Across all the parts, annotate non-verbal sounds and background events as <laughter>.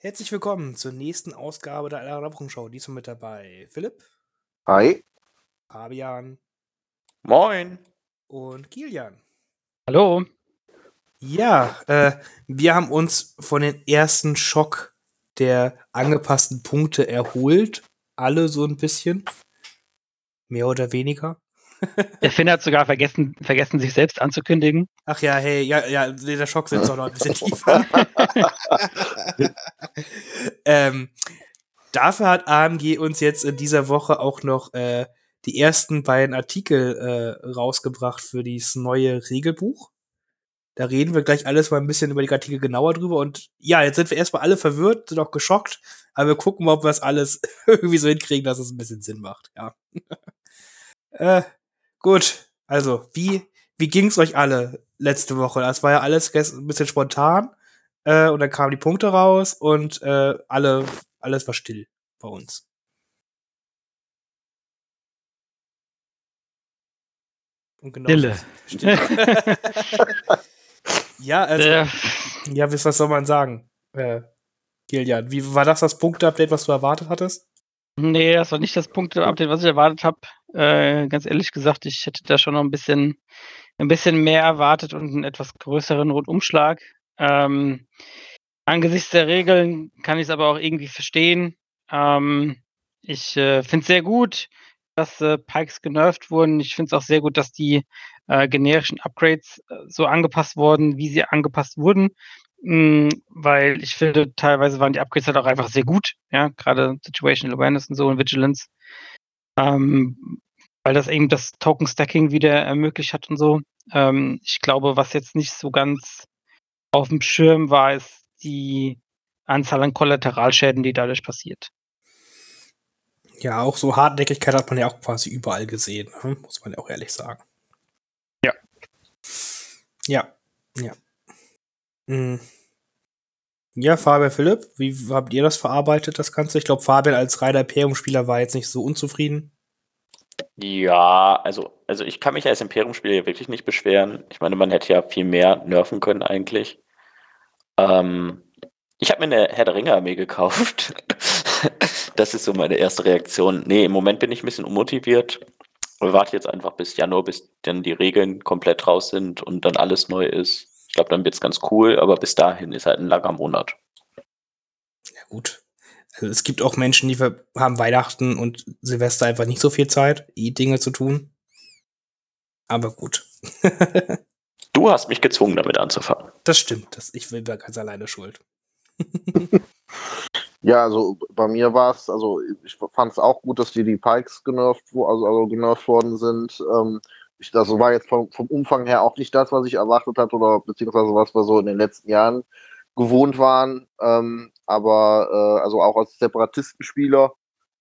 Herzlich willkommen zur nächsten Ausgabe der Aller Wochenschau. Diesmal mit dabei Philipp, Hi. Fabian Moin. und Kilian. Hallo. Ja, äh, wir haben uns von dem ersten Schock der angepassten Punkte erholt. Alle so ein bisschen. Mehr oder weniger. Der Finn hat sogar vergessen, vergessen, sich selbst anzukündigen. Ach ja, hey, ja, ja, der Schock sitzt auch noch ein bisschen tiefer. ähm, dafür hat AMG uns jetzt in dieser Woche auch noch äh, die ersten beiden Artikel äh, rausgebracht für dieses neue Regelbuch. Da reden wir gleich alles mal ein bisschen über die Artikel genauer drüber. Und ja, jetzt sind wir erstmal alle verwirrt, sind auch geschockt, aber wir gucken mal, ob wir das alles <laughs> irgendwie so hinkriegen, dass es ein bisschen Sinn macht. Ja. <laughs> äh, gut, also, wie, wie ging's euch alle letzte Woche? Das war ja alles ein bisschen spontan. Äh, und dann kamen die Punkte raus und äh, alle, alles war still bei uns. Und genau Stille. Stille. <laughs> ja, also, Äh, ja, was soll man sagen? Äh, Gillian, wie war das das Punkte-Update, was du erwartet hattest? nee, das war nicht das Punkte-Update, was ich erwartet habe. Äh, ganz ehrlich gesagt, ich hätte da schon noch ein bisschen, ein bisschen mehr erwartet und einen etwas größeren Rundumschlag. Ähm, angesichts der Regeln kann ich es aber auch irgendwie verstehen. Ähm, ich äh, finde es sehr gut, dass äh, Pikes genervt wurden. Ich finde es auch sehr gut, dass die äh, generischen Upgrades äh, so angepasst wurden, wie sie angepasst wurden. Mm, weil ich finde, teilweise waren die Upgrades halt auch einfach sehr gut, ja, gerade Situational Awareness und so und Vigilance. Ähm, weil das eben das Token-Stacking wieder ermöglicht hat und so. Ähm, ich glaube, was jetzt nicht so ganz auf dem Schirm war, ist die Anzahl an Kollateralschäden, die dadurch passiert. Ja, auch so Hartnäckigkeit hat man ja auch quasi überall gesehen, ne? muss man ja auch ehrlich sagen. Ja. Ja, ja. Mhm. Ja, Fabian Philipp, wie habt ihr das verarbeitet, das Ganze? Ich glaube, Fabian als reiner Imperium-Spieler war jetzt nicht so unzufrieden. Ja, also, also ich kann mich als Imperium-Spieler ja wirklich nicht beschweren. Ich meine, man hätte ja viel mehr nerven können eigentlich. Ähm, ich habe mir eine Herr der Ringe-Armee gekauft. <laughs> das ist so meine erste Reaktion. Nee, im Moment bin ich ein bisschen unmotiviert. Ich warte jetzt einfach bis Januar, bis dann die Regeln komplett raus sind und dann alles neu ist. Ich glaube, dann wird es ganz cool, aber bis dahin ist halt ein langer Monat. Ja, gut. Also es gibt auch Menschen, die haben Weihnachten und Silvester einfach nicht so viel Zeit, eh Dinge zu tun. Aber gut. <laughs> Du hast mich gezwungen, damit anzufangen. das stimmt. Das, ich bin da ganz alleine schuld. <laughs> Ja, also bei mir war es, also ich fand es auch gut, dass die die Pikes genervt, wo- also, also genervt worden sind. Ähm, ich, das war jetzt vom, vom Umfang her auch nicht das, was ich erwartet hatte oder beziehungsweise was wir so in den letzten Jahren gewohnt waren. Ähm, aber äh, also auch als Separatistenspieler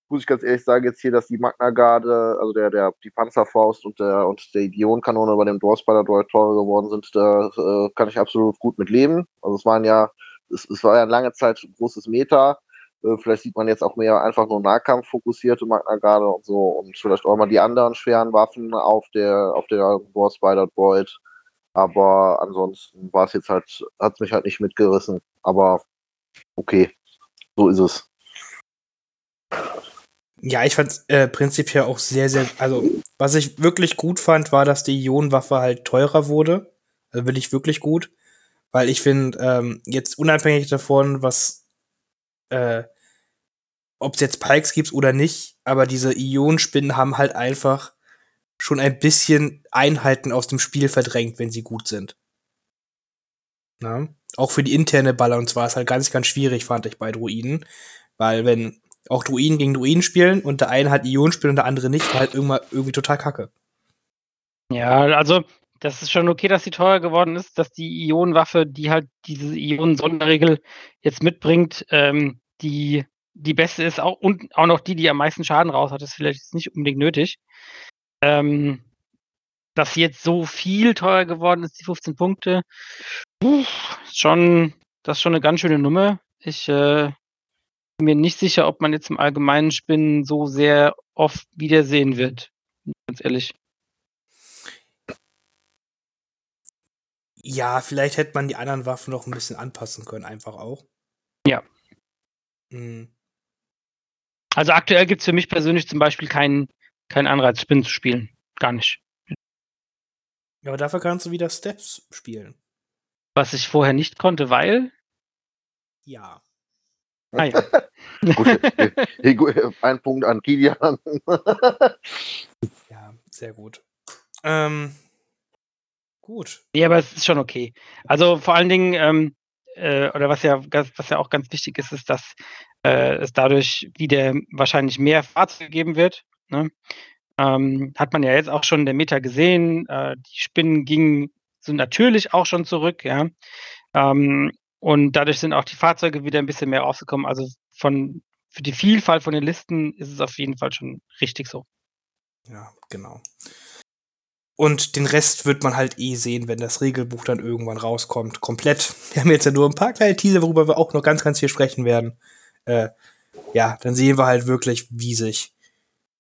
muss ich ganz ehrlich sagen, jetzt hier, dass die Magna Garde, also der, der, die Panzerfaust und der und der Idionkanone bei dem Dwarf Spider deutlich teurer geworden sind, da äh, kann ich absolut gut mit leben. Also es waren ja, es, es war ja lange Zeit ein großes Meta. Äh, vielleicht sieht man jetzt auch mehr einfach nur Nahkampf fokussierte Magna Garde und so und vielleicht auch mal die anderen schweren Waffen auf der auf der War Spider Droid. Aber ansonsten war es jetzt halt, hat es mich halt nicht mitgerissen. Aber okay, so ist es. Ja, ich fand äh, prinzipiell auch sehr, sehr, also was ich wirklich gut fand, war, dass die Ionenwaffe halt teurer wurde. Also will ich wirklich gut. Weil ich finde, ähm, jetzt unabhängig davon, was, äh, ob es jetzt Pikes gibt oder nicht, aber diese Ionenspinnen haben halt einfach schon ein bisschen Einheiten aus dem Spiel verdrängt, wenn sie gut sind. Na? Auch für die interne Balance war es halt ganz, ganz schwierig, fand ich bei Druiden. Weil wenn auch Druiden gegen Druiden spielen und der eine hat Ionen und der andere nicht, war halt irgendwann irgendwie total kacke. Ja, also das ist schon okay, dass sie teuer geworden ist, dass die Ionenwaffe, die halt diese Ionen-Sonderregel jetzt mitbringt, ähm, die die beste ist auch und auch noch die, die am meisten Schaden raus hat, ist vielleicht nicht unbedingt nötig. Ähm, dass sie jetzt so viel teuer geworden ist, die 15 Punkte, puh, schon, das ist schon eine ganz schöne Nummer. Ich äh, bin mir nicht sicher, ob man jetzt im allgemeinen Spinnen so sehr oft wiedersehen wird. Ganz ehrlich. Ja, vielleicht hätte man die anderen Waffen noch ein bisschen anpassen können, einfach auch. Ja. Mhm. Also aktuell gibt es für mich persönlich zum Beispiel keinen keinen Anreiz, Spinnen zu spielen. Gar nicht. Ja, aber dafür kannst du wieder Steps spielen. Was ich vorher nicht konnte, weil. Ja. Ah ja. <laughs> Gut, <laughs> ein Punkt an Kilian. <laughs> Ja, sehr gut. Ähm, gut. Nee, aber es ist schon okay. Also vor allen Dingen, ähm, äh, oder was ja, was ja auch ganz wichtig ist, ist, dass äh, es dadurch wieder wahrscheinlich mehr Fahrzeuge geben wird. Ne? Ähm, hat man ja jetzt auch schon in der Meta gesehen. Äh, die Spinnen gingen so natürlich auch schon zurück, ja. Ähm, und dadurch sind auch die Fahrzeuge wieder ein bisschen mehr rausgekommen. Also von für die Vielfalt von den Listen ist es auf jeden Fall schon richtig so. Ja, genau. Und den Rest wird man halt eh sehen, wenn das Regelbuch dann irgendwann rauskommt. Komplett. <laughs> Wir haben jetzt ja nur ein paar kleine Teaser, worüber wir auch noch ganz, ganz viel sprechen werden. Äh, ja, dann sehen wir halt wirklich, wie sich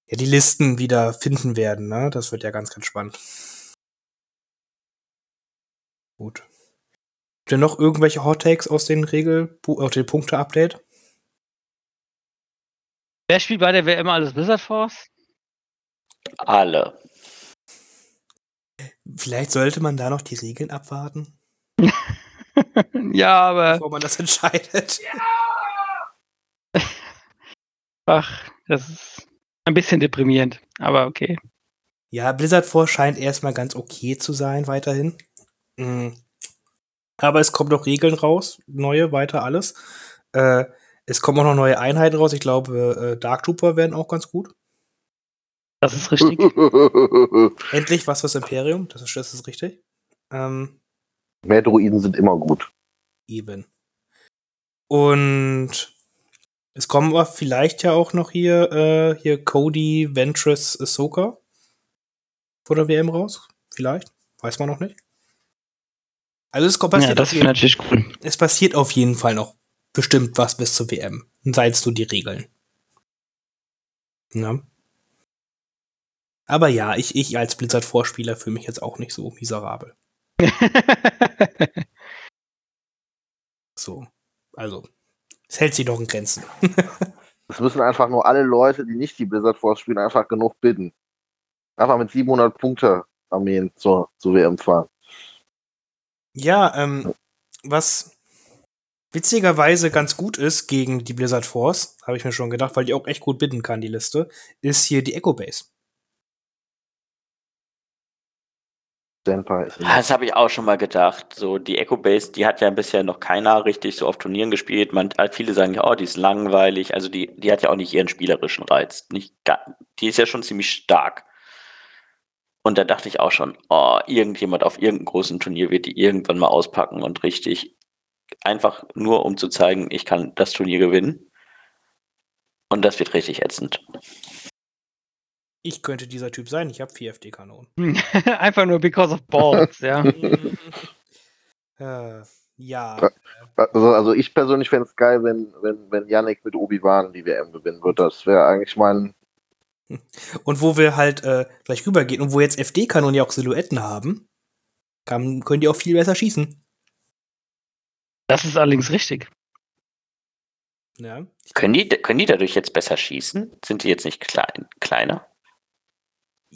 ja, die Listen wieder finden werden. Ne? Das wird ja ganz, ganz spannend. Gut. Habt ihr noch irgendwelche Hot Takes aus den Regel, aus den Punkte-Update? Wer spielt bei der WM alles Blizzard Force? Alle. Vielleicht sollte man da noch die Regeln abwarten, <laughs> ja, aber bevor man das entscheidet. <laughs> ach, das ist ein bisschen deprimierend, aber okay. Ja, Blizzard Force scheint erstmal ganz okay zu sein, weiterhin. Mhm. Aber es kommen noch Regeln raus, neue, weiter alles. Äh, es kommen auch noch neue Einheiten raus. Ich glaube, äh, Dark Trooper werden auch ganz gut. Das ist richtig. <laughs> Endlich was fürs Imperium, das ist, das ist richtig. Ähm, Mehr Druiden sind immer gut. eben. Und es kommen aber vielleicht ja auch noch hier, äh, hier Cody, Ventress, Ahsoka vor der WM raus. Vielleicht. Weiß man noch nicht. Also es kommt Ja, passiert das auf wäre jeden natürlich cool. es passiert auf jeden Fall noch bestimmt was bis zur WM. Sei es nur die Regeln. Ja. Aber ja, ich, ich als Blizzard-Vorspieler fühle mich jetzt auch nicht so miserabel. <laughs> So. Also, es hält sich doch in Grenzen. <laughs> Es müssen einfach nur alle Leute, die nicht die Blizzard Force spielen, einfach genug bidden. Einfach mit 700 Punkte Armeen zur, zur WM fahren. Ja, ähm, was witzigerweise ganz gut ist gegen die Blizzard Force, habe ich mir schon gedacht, weil die auch echt gut bitten kann, die Liste, ist hier die Echo Base. Senpai ist Ah, Das habe ich auch schon mal gedacht. So, die Echo Base, die hat ja bisher noch keiner richtig so auf Turnieren gespielt. Man, halt viele sagen ja, oh, die ist langweilig. Also die, die hat ja auch nicht ihren spielerischen Reiz. Nicht, die ist ja schon ziemlich stark. Und da dachte ich auch schon, oh, irgendjemand auf irgendeinem großen Turnier wird die irgendwann mal auspacken und richtig einfach nur um zu zeigen, ich kann das Turnier gewinnen. Und das wird richtig ätzend. Ich könnte dieser Typ sein, ich habe vier FD-Kanonen. <laughs> Einfach nur because of balls, ja. <laughs> äh, ja. Also, also ich persönlich fände es geil, wenn, wenn, wenn Yannick mit Obi-Wan die WM gewinnen würde. Das wäre eigentlich mein. <laughs> Und wo wir halt äh, gleich rübergehen und wo jetzt FD-Kanonen ja auch Silhouetten haben, kann, können die auch viel besser schießen. Das ist allerdings richtig. Ja. Können die, können die dadurch jetzt besser schießen? Sind die jetzt nicht klein, kleiner?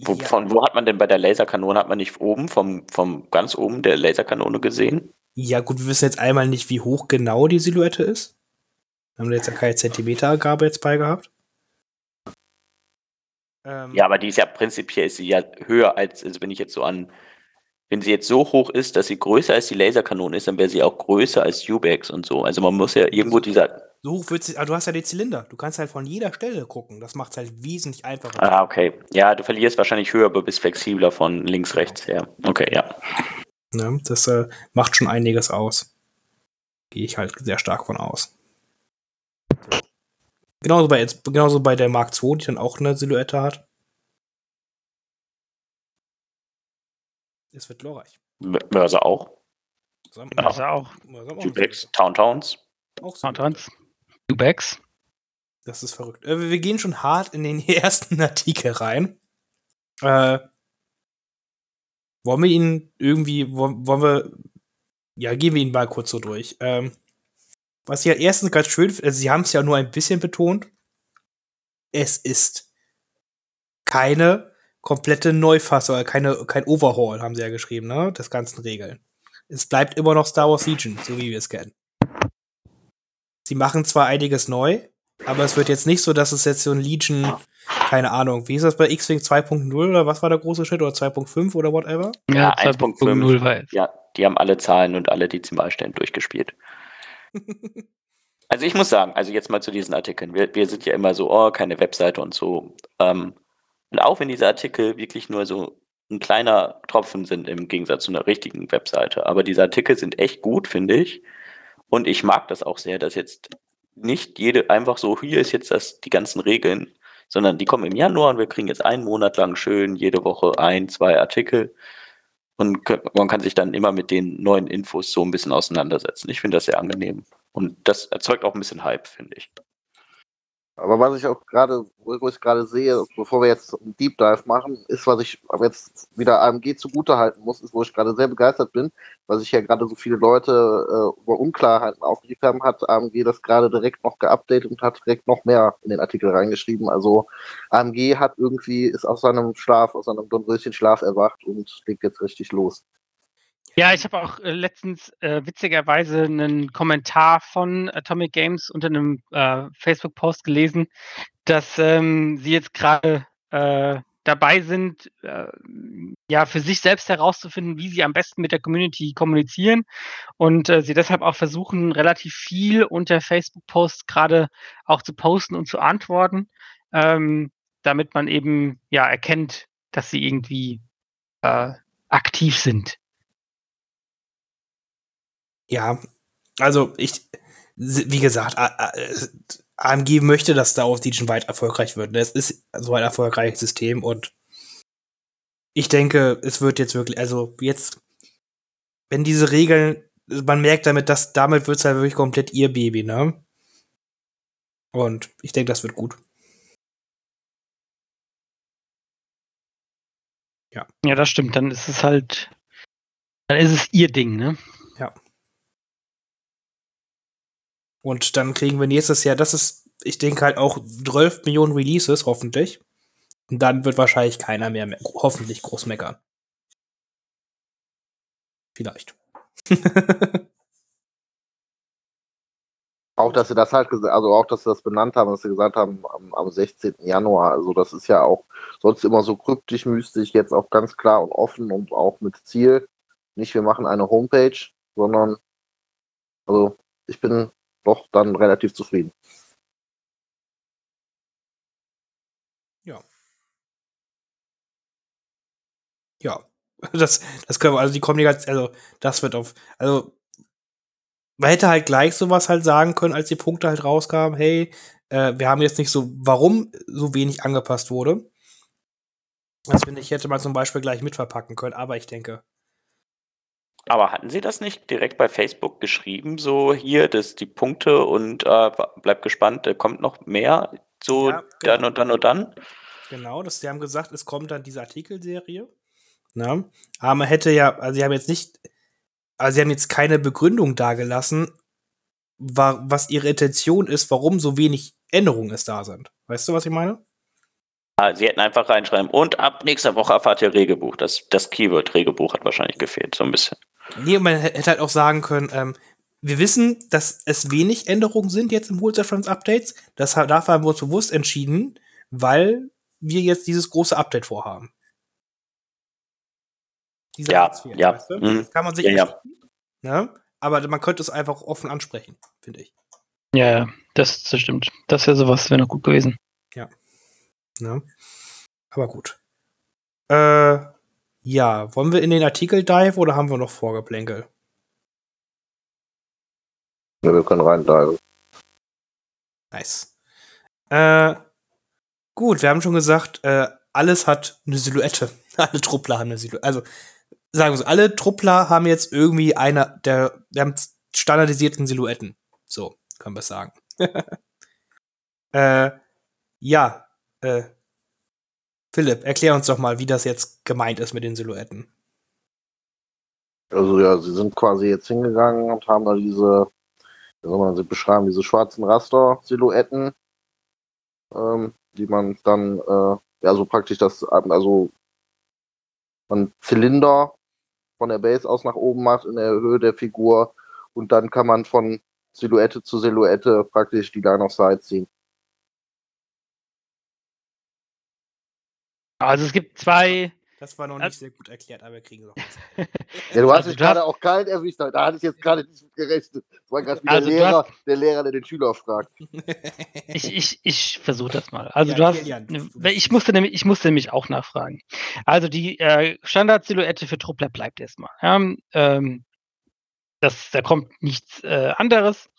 Wo, ja, Von wo hat man denn bei der Laserkanone, hat man nicht oben, vom, vom ganz oben der Laserkanone gesehen? ja, gut, wir wissen jetzt einmal nicht, wie hoch genau die Silhouette ist. Haben wir jetzt ja keine Zentimeterangabe jetzt bei gehabt. Ähm, Ja, aber die ist ja prinzipiell ist sie ja höher als, also wenn ich jetzt so an, wenn sie jetzt so hoch ist, dass sie größer als die Laserkanone ist, dann wäre sie auch größer als Ubex und so. Also man muss ja irgendwo dieser. So hoch wird sie, aber du hast ja den Zylinder. Du kannst halt von jeder Stelle gucken. Das macht es halt wesentlich einfacher. Ah, okay. Ja, du verlierst wahrscheinlich höher, aber bist flexibler von links, rechts her. Okay, ja. Ne? Das äh, macht schon einiges aus. Gehe ich halt sehr stark von aus. Genauso bei, jetzt, genauso bei der Mark II, die dann auch eine Silhouette hat. Es wird glorreich. Mörser auch. So, Ja. Also auch Mörser auch. Town Towns. Auch Silhouette. Soundtrans. Ubex. Das ist verrückt. Äh, wir gehen schon hart in den <laughs> ersten Artikel rein. Äh, wollen wir ihn irgendwie, wollen, wir, ja, gehen wir ihn mal kurz so durch. Ähm, was ich halt erstens ganz schön also sie haben es ja nur ein bisschen betont, es ist keine komplette Neufassung, äh, keine, kein Overhaul, haben sie ja geschrieben, ne, des ganzen Regeln. Es bleibt immer noch Star Wars Legion, so wie wir es kennen. Sie machen zwar einiges neu, aber es wird jetzt nicht so, dass es jetzt so ein Legion, keine Ahnung, wie ist das bei X-Wing 2.0 oder was war der große Schritt oder 2.5 oder whatever? Ja, 2.0 1.5. war. Ja, die haben alle Zahlen und alle Dezimalstellen durchgespielt. <laughs> Also ich muss sagen, also jetzt mal zu diesen Artikeln. Wir, wir sind ja immer so, oh, keine Webseite und so. Ähm, und auch wenn diese Artikel wirklich nur so ein kleiner Tropfen sind im Gegensatz zu einer richtigen Webseite. Aber diese Artikel sind echt gut, finde ich. Und ich mag das auch sehr, dass jetzt nicht jede einfach so, hier ist jetzt das, die ganzen Regeln, sondern die kommen im Januar und wir kriegen jetzt einen Monat lang schön jede Woche ein, zwei Artikel. Und man kann sich dann immer mit den neuen Infos so ein bisschen auseinandersetzen. Ich finde das sehr angenehm. Und das erzeugt auch ein bisschen Hype, finde ich. Aber was ich auch gerade, wo ich gerade sehe, bevor wir jetzt einen Deep Dive machen, ist, was ich jetzt wieder AMG zugutehalten muss, ist, wo ich gerade sehr begeistert bin, weil sich ja gerade so viele Leute äh, über Unklarheiten aufgeregt haben, hat AMG das gerade direkt noch geupdatet und hat direkt noch mehr in den Artikel reingeschrieben. Also AMG hat irgendwie, ist aus seinem Schlaf, aus seinem Dornröschen-Schlaf erwacht und legt jetzt richtig los. Ja, ich habe auch äh, letztens äh, witzigerweise einen Kommentar von Atomic Games unter einem äh, Facebook-Post gelesen, dass ähm, sie jetzt gerade äh, dabei sind, äh, ja, für sich selbst herauszufinden, wie sie am besten mit der Community kommunizieren und äh, sie deshalb auch versuchen, relativ viel unter Facebook-Posts gerade auch zu posten und zu antworten, ähm, damit man eben ja erkennt, dass sie irgendwie äh, aktiv sind. Ja, also ich, wie gesagt, AMG möchte, dass Star Wars Legion weit erfolgreich wird. Es ist so ein erfolgreiches System und ich denke, es wird jetzt wirklich, also jetzt, wenn diese Regeln, man merkt damit, dass damit wird es halt wirklich komplett ihr Baby, ne? Und ich denke, das wird gut. Ja, das stimmt. Dann ist es halt, dann ist es ihr Ding, ne? Und dann kriegen wir nächstes Jahr, das ist, ich denke halt auch 12 Millionen Releases, hoffentlich. Und dann wird wahrscheinlich keiner mehr, me- hoffentlich groß meckern. Vielleicht. <laughs> Auch, dass sie das halt also auch, dass sie das benannt haben, dass sie gesagt haben, am, am 16. Januar. Also das ist ja auch sonst immer so kryptisch, mystisch, jetzt auch ganz klar und offen und auch mit Ziel. Nicht, wir machen eine Homepage, sondern also ich bin doch dann relativ zufrieden. ja, <laughs> das, das können wir, also die Kommunikation, also das wird auf, also man hätte halt gleich sowas halt sagen können, als die Punkte halt rauskamen, hey, äh, wir haben jetzt nicht so, warum so wenig angepasst wurde. Das finde ich, hätte man zum Beispiel gleich mitverpacken können, aber ich denke, Aber hatten Sie das nicht direkt bei Facebook geschrieben, so hier, das die Punkte und äh, bleib gespannt, da kommt noch mehr, so Ja, dann genau. und dann und dann? Genau, das, sie haben gesagt, es kommt dann diese Artikelserie. Na? Aber man hätte ja, also sie haben jetzt nicht, also sie haben jetzt keine Begründung dargelassen, wa was ihre Intention ist, warum so wenig Änderungen es da sind. Weißt du, was ich meine? Ah, Sie hätten einfach reinschreiben und ab nächster Woche erfahrt ihr Regelbuch. Das, das Keyword Regelbuch hat wahrscheinlich gefehlt, so ein bisschen. Nee, man hä- hätte halt auch sagen können, ähm, wir wissen, dass es wenig Änderungen sind jetzt im Wohlsein Updates. Das, dafür haben wir uns bewusst entschieden, weil wir jetzt dieses große Update vorhaben. Dieser Ja, fehlt, ja, weißt du? mhm. Das kann man sich Ja, ja. ne? Aber man könnte es einfach offen ansprechen, finde ich. Ja, ja, das, das stimmt. Das wäre sowas, wäre noch gut gewesen. Ne? Aber gut. Äh, ja, wollen wir in den Artikel dive oder haben wir noch Vorgeplänkel? Ja, wir können rein da. Nice. Äh, gut, wir haben schon gesagt, äh, alles hat eine Silhouette. <laughs> alle Truppler haben eine Silhouette. Also, sagen wir so, alle Truppler haben jetzt irgendwie eine der, wir haben standardisierten Silhouetten. So, können wir es sagen. <laughs> äh, ja, äh, Philipp, erklär uns doch mal, wie das jetzt gemeint ist mit den Silhouetten. Also ja, sie sind quasi jetzt hingegangen und haben da diese wie soll man sie beschreiben, diese schwarzen Raster-Silhouetten, ähm, die man dann, äh, ja, so praktisch das, also man Zylinder von der Base aus nach oben macht in der Höhe der Figur und dann kann man von Silhouette zu Silhouette praktisch die Line of Sight ziehen. Also es gibt zwei. Das war noch nicht sehr gut erklärt, aber wir kriegen es auch. <laughs> ja, du hast Also dich du hast- gerade auch kalt erwischt, da hatte ich jetzt gerade nicht mit gerechnet. Das war gerade wie Also Lehrer, der Lehrer, der den Schüler fragt. <laughs> Ich, ich, ich versuche das mal. Also Ja, du hast, du- du ich musste nämlich, ich musste nämlich auch nachfragen. Also die äh, Standard-Silhouette für Truppler bleibt erstmal. Ja, ähm, das, da kommt nichts äh, anderes.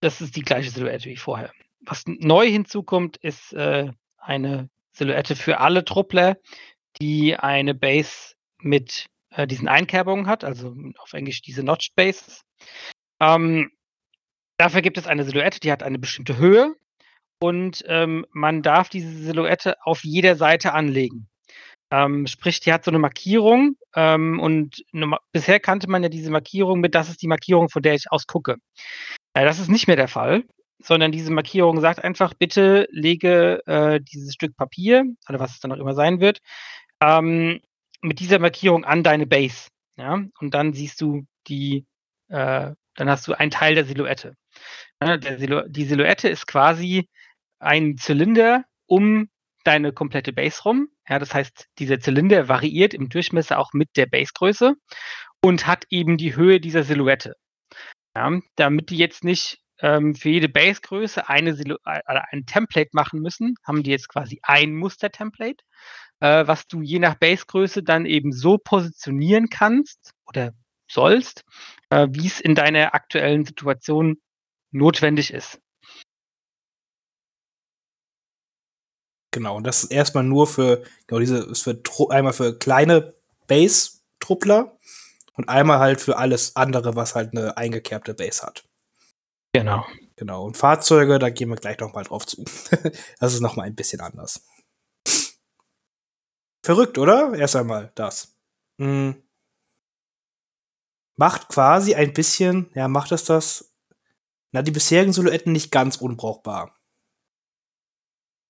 Das ist die gleiche Silhouette wie vorher. Was neu hinzukommt, ist äh, eine Silhouette für alle Truppler, die eine Base mit äh, diesen Einkerbungen hat, also auf Englisch diese Notched Bases. Ähm, dafür gibt es eine Silhouette, die hat eine bestimmte Höhe und ähm, man darf diese Silhouette auf jeder Seite anlegen. Ähm, sprich, die hat so eine Markierung ähm, und norma- bisher kannte man ja diese Markierung mit, das ist die Markierung, von der ich aus gucke. Äh, das ist nicht mehr der Fall, sondern diese Markierung sagt einfach, bitte lege äh, dieses Stück Papier, oder was es dann auch immer sein wird, ähm, mit dieser Markierung an deine Base. Ja? Und dann siehst du die, äh, dann hast du einen Teil der Silhouette. Ja, der Silhou die Silhouette ist quasi ein Zylinder um deine komplette Base rum. Ja, das heißt, dieser Zylinder variiert im Durchmesser auch mit der Basegröße und hat eben die Höhe dieser Silhouette. Ja, damit die jetzt nicht ähm, für jede Basegröße eine Silu äh, ein Template machen müssen, haben die jetzt quasi ein Muster-Template, äh, was du je nach Basegröße dann eben so positionieren kannst oder sollst, äh, wie es in deiner aktuellen Situation notwendig ist. Genau, und das ist erstmal nur für, genau, diese ist für einmal für kleine Base-Truppler und einmal halt für alles andere, was halt eine eingekerbte Base hat. Genau. Genau. Und Fahrzeuge, da gehen wir gleich noch mal drauf zu. <laughs> das ist noch mal ein bisschen anders. Verrückt, oder? Erst einmal das. Hm. Macht quasi ein bisschen, ja, macht es das, na, die bisherigen Silhouetten nicht ganz unbrauchbar.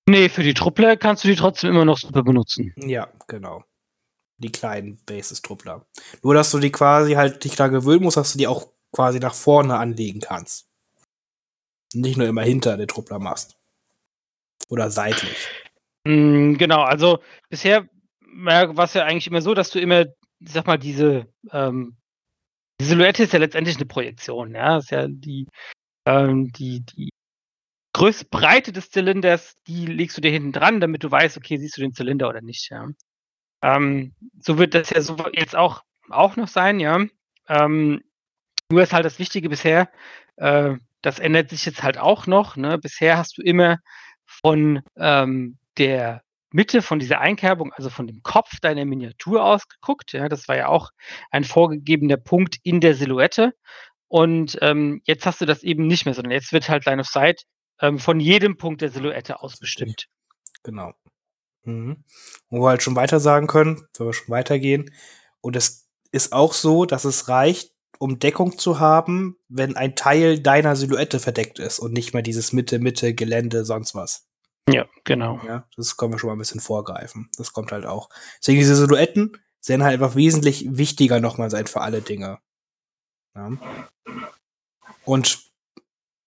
Nee, für die Truppler kannst du die trotzdem immer noch super benutzen. Ja, genau. Die kleinen Bases-Truppler. Nur, dass du die quasi halt dich da gewöhnen musst, dass du die auch quasi nach vorne anlegen kannst. Nicht nur immer hinter den Truppler machst. Oder seitlich. Mm, genau, also bisher war es ja eigentlich immer so, dass du immer, ich sag mal, diese, ähm, die Silhouette ist ja letztendlich eine Projektion, ja. Ist ja die, ähm, die, die Größe, Breite des Zylinders, die legst du dir hinten dran, damit du weißt, okay, siehst du den Zylinder oder nicht, ja. Ähm, so wird das ja so jetzt auch, auch noch sein, ja. Ähm, nur ist halt das Wichtige bisher, äh, das ändert sich jetzt halt auch noch. Ne? Bisher hast du immer von ähm, der Mitte von dieser Einkerbung, also von dem Kopf deiner Miniatur ausgeguckt. Ja, das war ja auch ein vorgegebener Punkt in der Silhouette. Und ähm, jetzt hast du das eben nicht mehr, sondern jetzt wird halt Line of Sight ähm, von jedem Punkt der Silhouette aus bestimmt. Genau. Mhm. Wo wir halt schon weiter sagen können, wenn wir schon weitergehen. Und es ist auch so, dass es reicht, um Deckung zu haben, wenn ein Teil deiner Silhouette verdeckt ist und nicht mehr dieses Mitte, Mitte, Gelände, sonst was. Ja, genau. Ja, das können wir schon mal ein bisschen vorgreifen. Das kommt halt auch. Deswegen diese Silhouetten werden halt einfach wesentlich wichtiger nochmal sein für alle Dinge. Ja. Und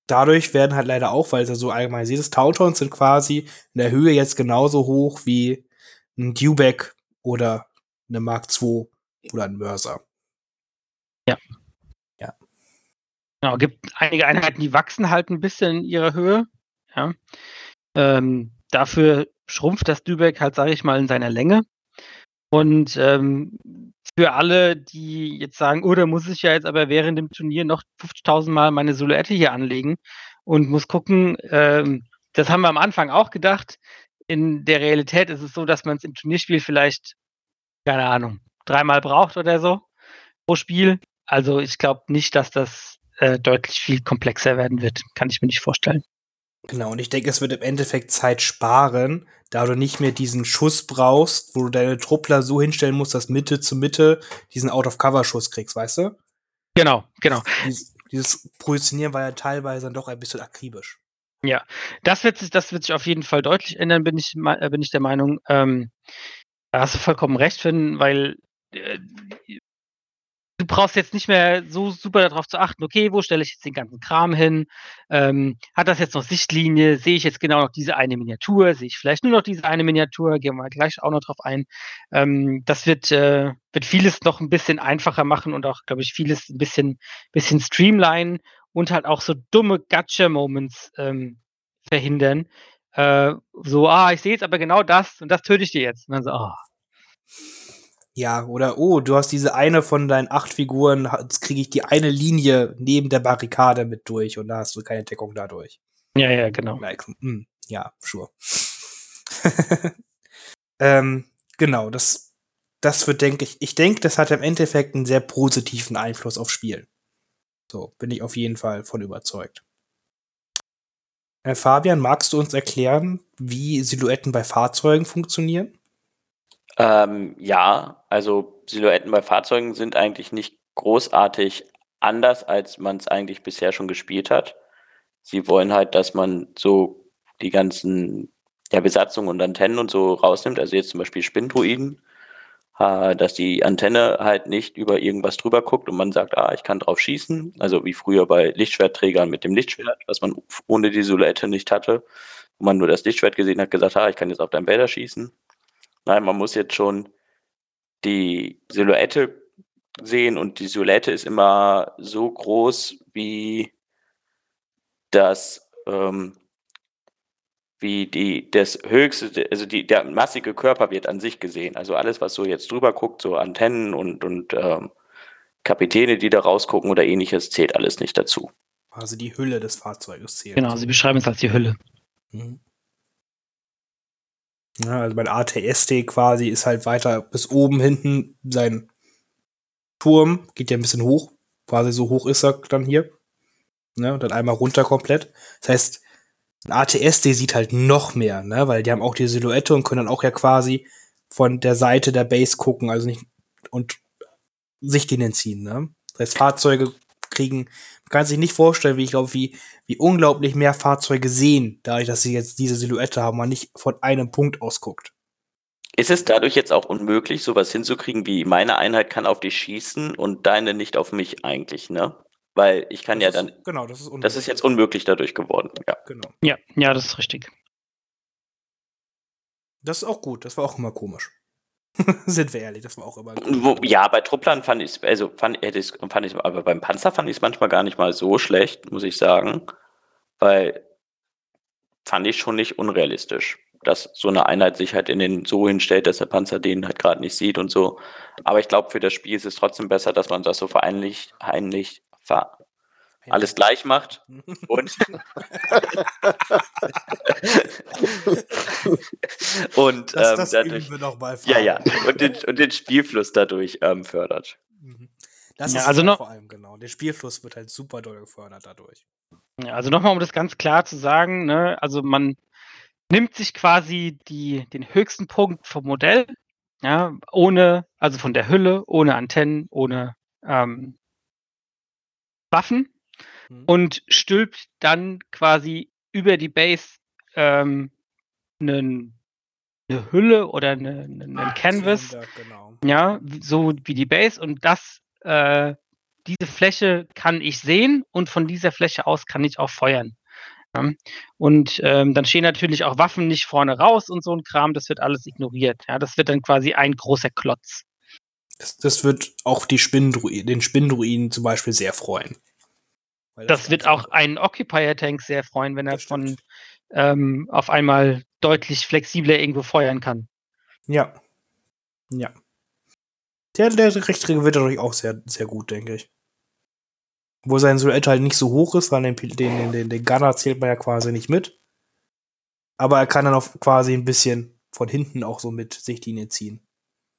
dadurch werden halt leider auch, weil es ja so allgemeinisiert ist, Tauntons sind quasi in der Höhe jetzt genauso hoch wie ein Dewback oder eine Mark II oder ein Mörser. Genau, gibt einige Einheiten, die wachsen halt ein bisschen in ihrer Höhe. Ja. Ähm, dafür schrumpft das Dübeck halt, sage ich mal, in seiner Länge. Und ähm, für alle, die jetzt sagen, oh, da muss ich ja jetzt aber während dem Turnier noch 50.000 Mal meine Silhouette hier anlegen und muss gucken, ähm, das haben wir am Anfang auch gedacht. In der Realität ist es so, dass man es im Turnierspiel vielleicht, keine Ahnung, dreimal braucht oder so pro Spiel. Also ich glaube nicht, dass das äh, deutlich viel komplexer werden wird. Kann ich mir nicht vorstellen. Genau, und ich denke, es wird im Endeffekt Zeit sparen, da du nicht mehr diesen Schuss brauchst, wo du deine Truppler so hinstellen musst, dass Mitte zu Mitte diesen Out-of-Cover-Schuss kriegst, weißt du? Genau, genau. Dies- dieses Positionieren war ja teilweise dann doch ein bisschen akribisch. Das wird sich, das wird sich auf jeden Fall deutlich ändern, bin ich, äh, bin ich der Meinung. Ähm, da hast du vollkommen recht, Finn, weil äh, du brauchst jetzt nicht mehr so super darauf zu achten, okay, wo stelle ich jetzt den ganzen Kram hin? Ähm, hat das jetzt noch Sichtlinie? Sehe ich jetzt genau noch diese eine Miniatur? Sehe ich vielleicht nur noch diese eine Miniatur? Gehen wir gleich auch noch drauf ein. Ähm, das wird, äh, wird vieles noch ein bisschen einfacher machen und auch, glaube ich, vieles ein bisschen, bisschen streamline und halt auch so dumme Gotcha-Moments ähm, verhindern. Äh, so, ah, ich sehe jetzt aber genau das und das töte ich dir jetzt. Und dann so, ah. Ja, oder oh, du hast diese eine von deinen acht Figuren, jetzt kriege ich die eine Linie neben der Barrikade mit durch und da hast du keine Deckung dadurch. Ja, ja, genau. Mm, ja, sure. <laughs> ähm, genau, das, das wird, denke ich, ich denke, das hat im Endeffekt einen sehr positiven Einfluss aufs Spiel. So, bin ich auf jeden Fall von überzeugt. Äh, Fabian, magst du uns erklären, wie Silhouetten bei Fahrzeugen funktionieren? Ähm, ja, also Silhouetten bei Fahrzeugen sind eigentlich nicht großartig anders, als man es eigentlich bisher schon gespielt hat. Sie wollen halt, dass man so die ganzen ja, Besatzungen und Antennen und so rausnimmt. Also jetzt zum Beispiel Spindruiden, äh, dass die Antenne halt nicht über irgendwas drüber guckt und man sagt, ah, ich kann drauf schießen. Also wie früher bei Lichtschwertträgern mit dem Lichtschwert, was man ohne die Silhouette nicht hatte, wo man nur das Lichtschwert gesehen hat, gesagt, ah, ich kann jetzt auf deinen Bäder schießen. Nein, man muss jetzt schon die Silhouette sehen und die Silhouette ist immer so groß wie das, ähm, wie die, das höchste, also die, der massige Körper wird an sich gesehen. Also alles, was so jetzt drüber guckt, so Antennen und, und ähm, Kapitäne, die da rausgucken oder ähnliches, zählt alles nicht dazu. Also die Hülle des Fahrzeuges zählt. Genau, sie beschreiben es als die Hülle. Mhm. Ja, also mein ATST quasi ist halt weiter bis oben hinten sein Turm, geht ja ein bisschen hoch, quasi so hoch ist er dann hier. Ne, und dann einmal runter komplett. Das heißt, ein ATSD sieht halt noch mehr, ne, weil die haben auch die Silhouette und können dann auch ja quasi von der Seite der Base gucken, also nicht und Sichtlinien ziehen, ne. Das heißt, Fahrzeuge kriegen, kann sich nicht vorstellen, wie ich glaube, wie, wie unglaublich mehr Fahrzeuge sehen, dadurch, dass sie jetzt diese Silhouette haben, man nicht von einem Punkt aus guckt. Ist es dadurch jetzt auch unmöglich, sowas hinzukriegen, wie meine Einheit kann auf dich schießen und deine nicht auf mich eigentlich, ne? Weil ich kann Das ja ist- dann, Genau, das ist das ist jetzt unmöglich dadurch geworden, ja. Genau. Ja, ja, das ist richtig. Das ist auch gut, das war auch immer komisch. <laughs> Sind wir ehrlich, das war auch immer Wo, ja, bei Trupplern fand ich es, also fand, hätte ich's- fand ich aber beim Panzer fand ich es manchmal gar nicht mal so schlecht, muss ich sagen. Weil fand ich schon nicht unrealistisch, dass so eine Einheit sich halt in den so hinstellt, dass der Panzer den halt gerade nicht sieht und so. Aber ich glaube, für das Spiel ist es trotzdem besser, dass man das so vereinlich, heimlich, ver alles gleich macht <laughs> und <laughs> und Das, ähm, das dadurch, üben wir noch mal. ja, ja, und den, und den Spielfluss dadurch ähm, fördert. Mhm. Das Ja, ist also halt noch- vor allem genau. Der Spielfluss wird halt super doll gefördert dadurch. Ja, also nochmal, um das ganz klar zu sagen, ne, also man nimmt sich quasi die, den höchsten Punkt vom Modell, ja, ohne, also von der Hülle, ohne Antennen, ohne ähm, Waffen Mhm. und stülpt dann quasi über die Base ähm, einen, eine Hülle oder eine, einen einen Canvas, Zylinder, Genau. ja, so wie die Base und das, äh, diese Fläche kann ich sehen und von dieser Fläche aus kann ich auch feuern. Ja. Und ähm, dann stehen natürlich auch Waffen nicht vorne raus und so ein Kram, das wird alles ignoriert. Ja, das wird dann quasi ein großer Klotz. Das, das wird auch die Spinndruiden, den Spinndruiden zum Beispiel sehr freuen. Weil Das wird auch einen Occupier-Tank sehr freuen, wenn er Das von ähm, auf einmal deutlich flexibler irgendwo feuern kann. Ja. Ja. Der, der Rechtsträger wird dadurch auch sehr, sehr gut, denke ich. Wo sein Silhouette halt nicht so hoch ist, weil den, den, den, den Gunner zählt man ja quasi nicht mit. Aber er kann dann auch quasi ein bisschen von hinten auch so mit Sichtlinie ziehen.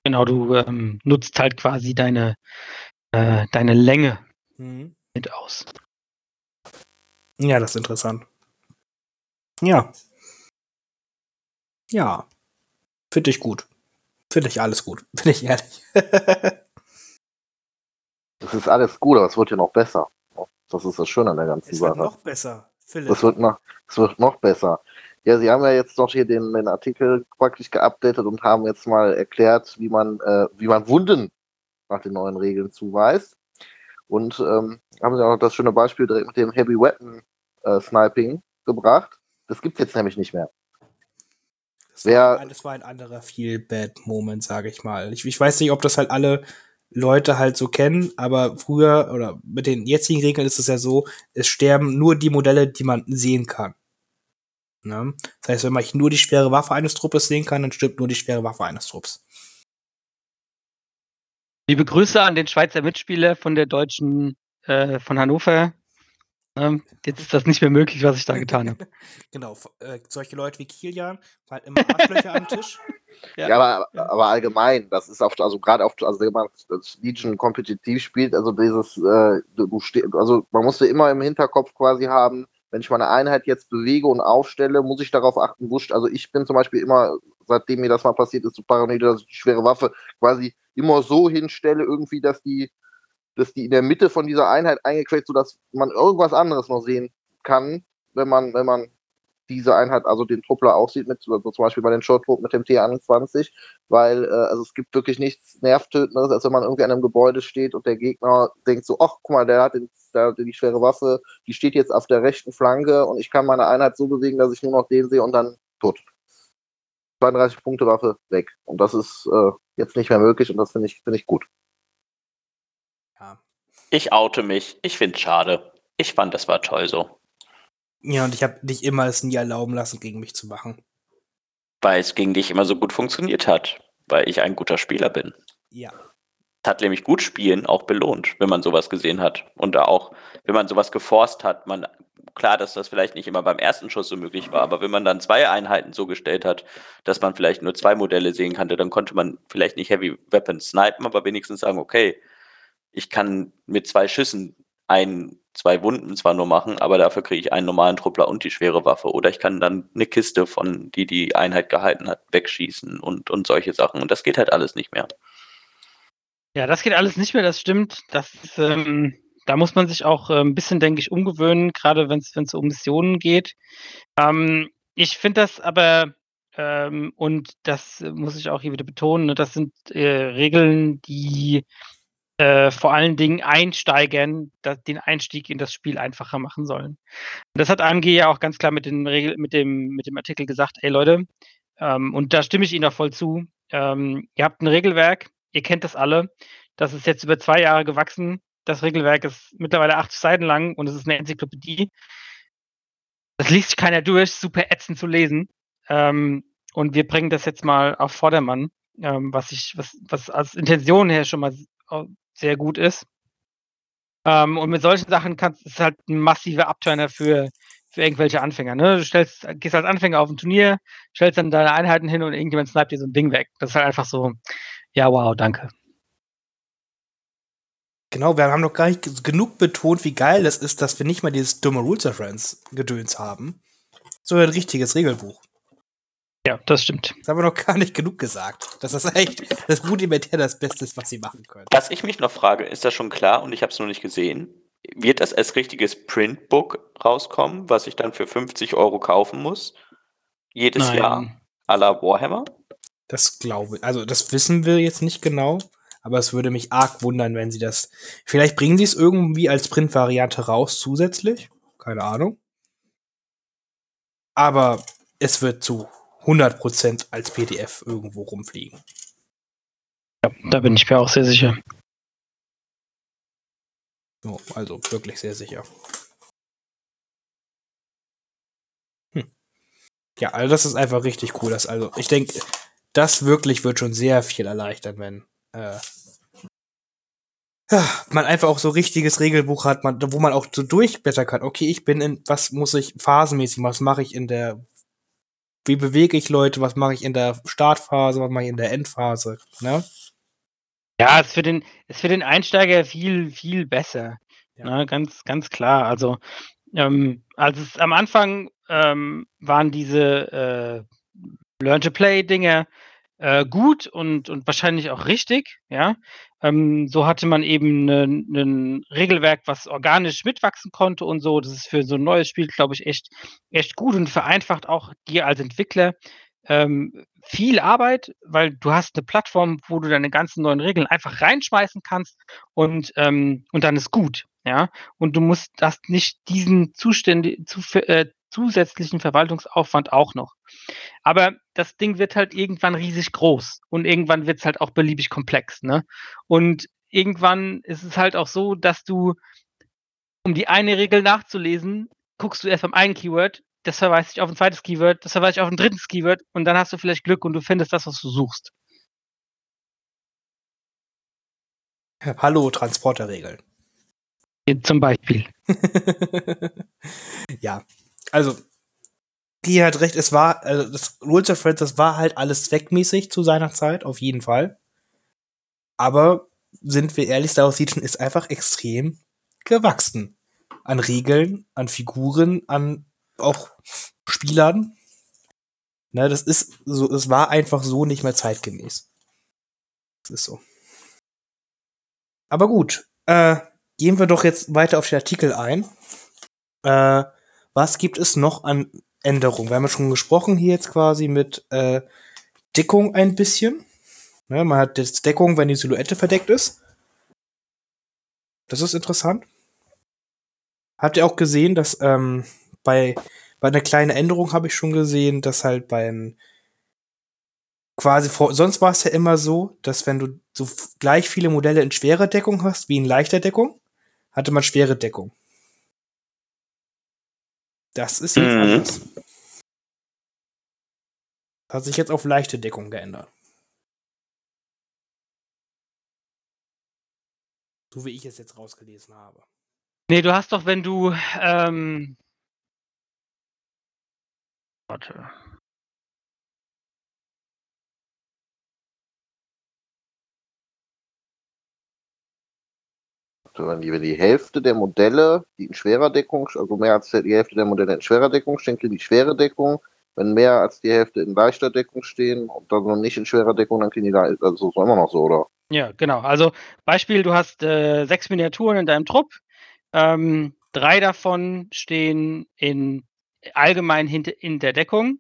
Genau, du ähm, nutzt halt quasi deine, äh, deine Länge Mhm. mit aus. Ja, das ist interessant. Ja. Ja. Finde ich gut. Finde ich alles gut. <laughs> Finde ich ehrlich. Das ist alles gut, aber es wird ja noch besser. Das ist das Schöne an der ganzen Es wird Sache. noch besser. Philipp. Das wird noch, das wird noch besser. Ja, sie haben ja jetzt noch hier den, den Artikel praktisch geupdatet und haben jetzt mal erklärt, wie man, äh, wie man Wunden nach den neuen Regeln zuweist. Und ähm, haben sie auch das schöne Beispiel direkt mit dem Heavy Weapon äh, Sniping gebracht. Das gibt's jetzt nämlich nicht mehr. Das Wer- war, ein, das war ein anderer Feel Bad Moment, sage ich mal. Ich, ich weiß nicht, ob das halt alle Leute halt so kennen, aber früher oder mit den jetzigen Regeln ist es ja so, es sterben nur die Modelle, die man sehen kann. Ne? Das heißt, wenn man nur die schwere Waffe eines Truppes sehen kann, dann stirbt nur die schwere Waffe eines Trupps. Liebe Grüße an den Schweizer Mitspieler von der deutschen, äh, von Hannover. Ähm, jetzt ist das nicht mehr möglich, was ich da getan habe. <laughs> Genau, äh, solche Leute wie Kilian, halt immer Arschlöcher am Tisch. <laughs> Ja, aber, aber allgemein, das ist auf, also gerade auf, also wenn man das Legion kompetitiv spielt, also dieses, äh, du, du steh, also man musste immer im Hinterkopf quasi haben, wenn ich meine Einheit jetzt bewege und aufstelle, muss ich darauf achten, st- also ich bin zum Beispiel immer, seitdem mir das mal passiert ist, so paranoid, dass ich die schwere Waffe quasi immer so hinstelle, irgendwie, dass die, dass die in der Mitte von dieser Einheit eingequetscht, sodass man irgendwas anderes noch sehen kann, wenn man, wenn man diese Einheit, also den Truppler auch sieht, mit, so zum Beispiel bei den Short mit dem T21, weil äh, also es gibt wirklich nichts Nervtötendes, als wenn man irgendwie an einem Gebäude steht und der Gegner denkt so, ach, guck mal, der hat, den, der hat die schwere Waffe, die steht jetzt auf der rechten Flanke und ich kann meine Einheit so bewegen, dass ich nur noch den sehe und dann tot. 32 Punkte Waffe weg. Und das ist äh, jetzt nicht mehr möglich und das finde ich, finde ich gut. Ich oute mich. Ich find's schade. Ich fand, das war toll so. ja, und ich habe dich immer es nie erlauben lassen, gegen mich zu machen. Weil es gegen dich immer so gut funktioniert hat. Weil ich ein guter Spieler bin. Ja. hat nämlich gut spielen auch belohnt, wenn man sowas gesehen hat. Und da auch, wenn man sowas geforst hat, man, klar, dass das vielleicht nicht immer beim ersten Schuss so möglich war, aber wenn man dann zwei Einheiten so gestellt hat, dass man vielleicht nur zwei Modelle sehen konnte, dann konnte man vielleicht nicht Heavy Weapons snipen, aber wenigstens sagen, okay, ich kann mit zwei Schüssen ein, zwei Wunden zwar nur machen, aber dafür kriege ich einen normalen Truppler und die schwere Waffe. Oder ich kann dann eine Kiste von, die die Einheit gehalten hat, wegschießen und, und solche Sachen. Und das geht halt alles nicht mehr. Ja, das geht alles nicht mehr, das stimmt. Das ähm, da muss man sich auch äh, ein bisschen, denke ich, umgewöhnen, gerade wenn es um Missionen geht. Ähm, ich finde das aber, ähm, und das muss ich auch hier wieder betonen, ne, das sind äh, Regeln, die äh, vor allen Dingen Einsteigern den Einstieg in das Spiel einfacher machen sollen. Das hat AMG ja auch ganz klar mit, den Regel, mit, dem, mit dem Artikel gesagt, ey Leute, ähm, und da stimme ich Ihnen auch voll zu, ähm, ihr habt ein Regelwerk, ihr kennt das alle, das ist jetzt über zwei Jahre gewachsen, das Regelwerk ist mittlerweile 80 Seiten lang und es ist eine Enzyklopädie. Das liest sich keiner durch, super ätzend zu lesen. Ähm, und wir bringen das jetzt mal auf Vordermann, ähm, was ich, was, was als Intention her schon mal sehr gut ist. Ähm, und mit solchen Sachen kannst ist halt ein massiver Abturner für, für irgendwelche Anfänger. Ne? Du stellst, gehst als Anfänger auf ein Turnier, stellst dann deine Einheiten hin und irgendjemand sniped dir so ein Ding weg. Das ist halt einfach so, ja, wow, danke. Genau, wir haben noch gar nicht genug betont, wie geil das ist, dass wir nicht mal dieses dumme Rules of Friends Gedöns haben, sondern ein richtiges Regelbuch. Ja, das stimmt. Das haben wir noch gar nicht genug gesagt. Dass das echt das Rudimentär das Beste ist, was sie machen können. Was ich mich noch frage, ist das schon klar und ich habe es noch nicht gesehen? Wird das als richtiges Printbook rauskommen, was ich dann für 50 Euro kaufen muss? Jedes Nein. Jahr à la Warhammer? Das glaube ich. Also, das wissen wir jetzt nicht genau. Aber es würde mich arg wundern, wenn sie das. Vielleicht bringen sie es irgendwie als Print-Variante raus zusätzlich. Keine Ahnung. Aber es wird zu 100% als PDF irgendwo rumfliegen. Ja, da bin ich mir auch sehr sicher. So, also wirklich sehr sicher. Hm. Ja, also das ist einfach richtig cool. Das, also ich denke, das wirklich wird schon sehr viel erleichtern, wenn äh, <sighs> man einfach auch so richtiges Regelbuch hat, man, wo man auch so durchblättern kann. Okay, ich bin in, was muss ich phasenmäßig, was mache ich in der, wie bewege ich Leute, was mache ich in der Startphase, was mache ich in der Endphase, ne? Ja, ist für den, ist für den Einsteiger viel, viel besser. Ja. Ne, ganz, ganz klar. Also, ähm, als es am Anfang ähm, waren diese äh, Learn-to-Play-Dinge äh, gut und, und wahrscheinlich auch richtig, ja. Ähm, so hatte man eben ein Regelwerk, was organisch mitwachsen konnte und so. Das ist für so ein neues Spiel, glaube ich, echt, echt gut und vereinfacht auch dir als Entwickler ähm, viel Arbeit, weil du hast eine Plattform, wo du deine ganzen neuen Regeln einfach reinschmeißen kannst und, ähm, und dann ist gut. Ja, und du musst hast nicht diesen Zustände, zu, äh, zusätzlichen Verwaltungsaufwand auch noch. Aber das Ding wird halt irgendwann riesig groß und irgendwann wird es halt auch beliebig komplex. Ne? Und irgendwann ist es halt auch so, dass du, um die eine Regel nachzulesen, guckst du erst beim einen Keyword, das verweist dich auf ein zweites Keyword, das verweist dich auf ein drittes Keyword und dann hast du vielleicht Glück und du findest das, was du suchst. Hallo, Transporterregeln. Zum Beispiel. <laughs> ja, also, die hat recht, es war, also das Rules of Friends, das war halt alles zweckmäßig zu seiner Zeit, auf jeden Fall. Aber sind wir ehrlich, Star Wars Legion ist einfach extrem gewachsen. An Regeln, an Figuren, an auch Spielern. Ne, das ist so, es war einfach so nicht mehr zeitgemäß. Das ist so. Aber gut, äh, gehen wir doch jetzt weiter auf den Artikel ein. Äh, was gibt es noch an Änderungen? Wir haben ja schon gesprochen hier jetzt quasi mit äh, Deckung ein bisschen. Ne, man hat jetzt Deckung, wenn die Silhouette verdeckt ist. Das ist interessant. Habt ihr auch gesehen, dass ähm, bei, bei einer kleinen Änderung habe ich schon gesehen, dass halt beim quasi vor, sonst war es ja immer so, dass wenn du so gleich viele Modelle in schwerer Deckung hast wie in leichter Deckung, hatte man schwere Deckung. Das ist jetzt mhm. anders. Hat sich jetzt auf leichte Deckung geändert. So wie ich es jetzt rausgelesen habe. Nee, du hast doch, wenn du ähm, Warte. Wenn die, wenn die Hälfte der Modelle, die in schwerer Deckung, also mehr als die Hälfte der Modelle in schwerer Deckung stehen, kriegen die schwere Deckung. Wenn mehr als die Hälfte in leichter Deckung stehen und dann noch nicht in schwerer Deckung, dann kriegen die da, also ist immer noch so, oder? Ja, genau. Also Beispiel, du hast äh, sechs Miniaturen in deinem Trupp. Ähm, drei davon stehen in allgemein in der Deckung.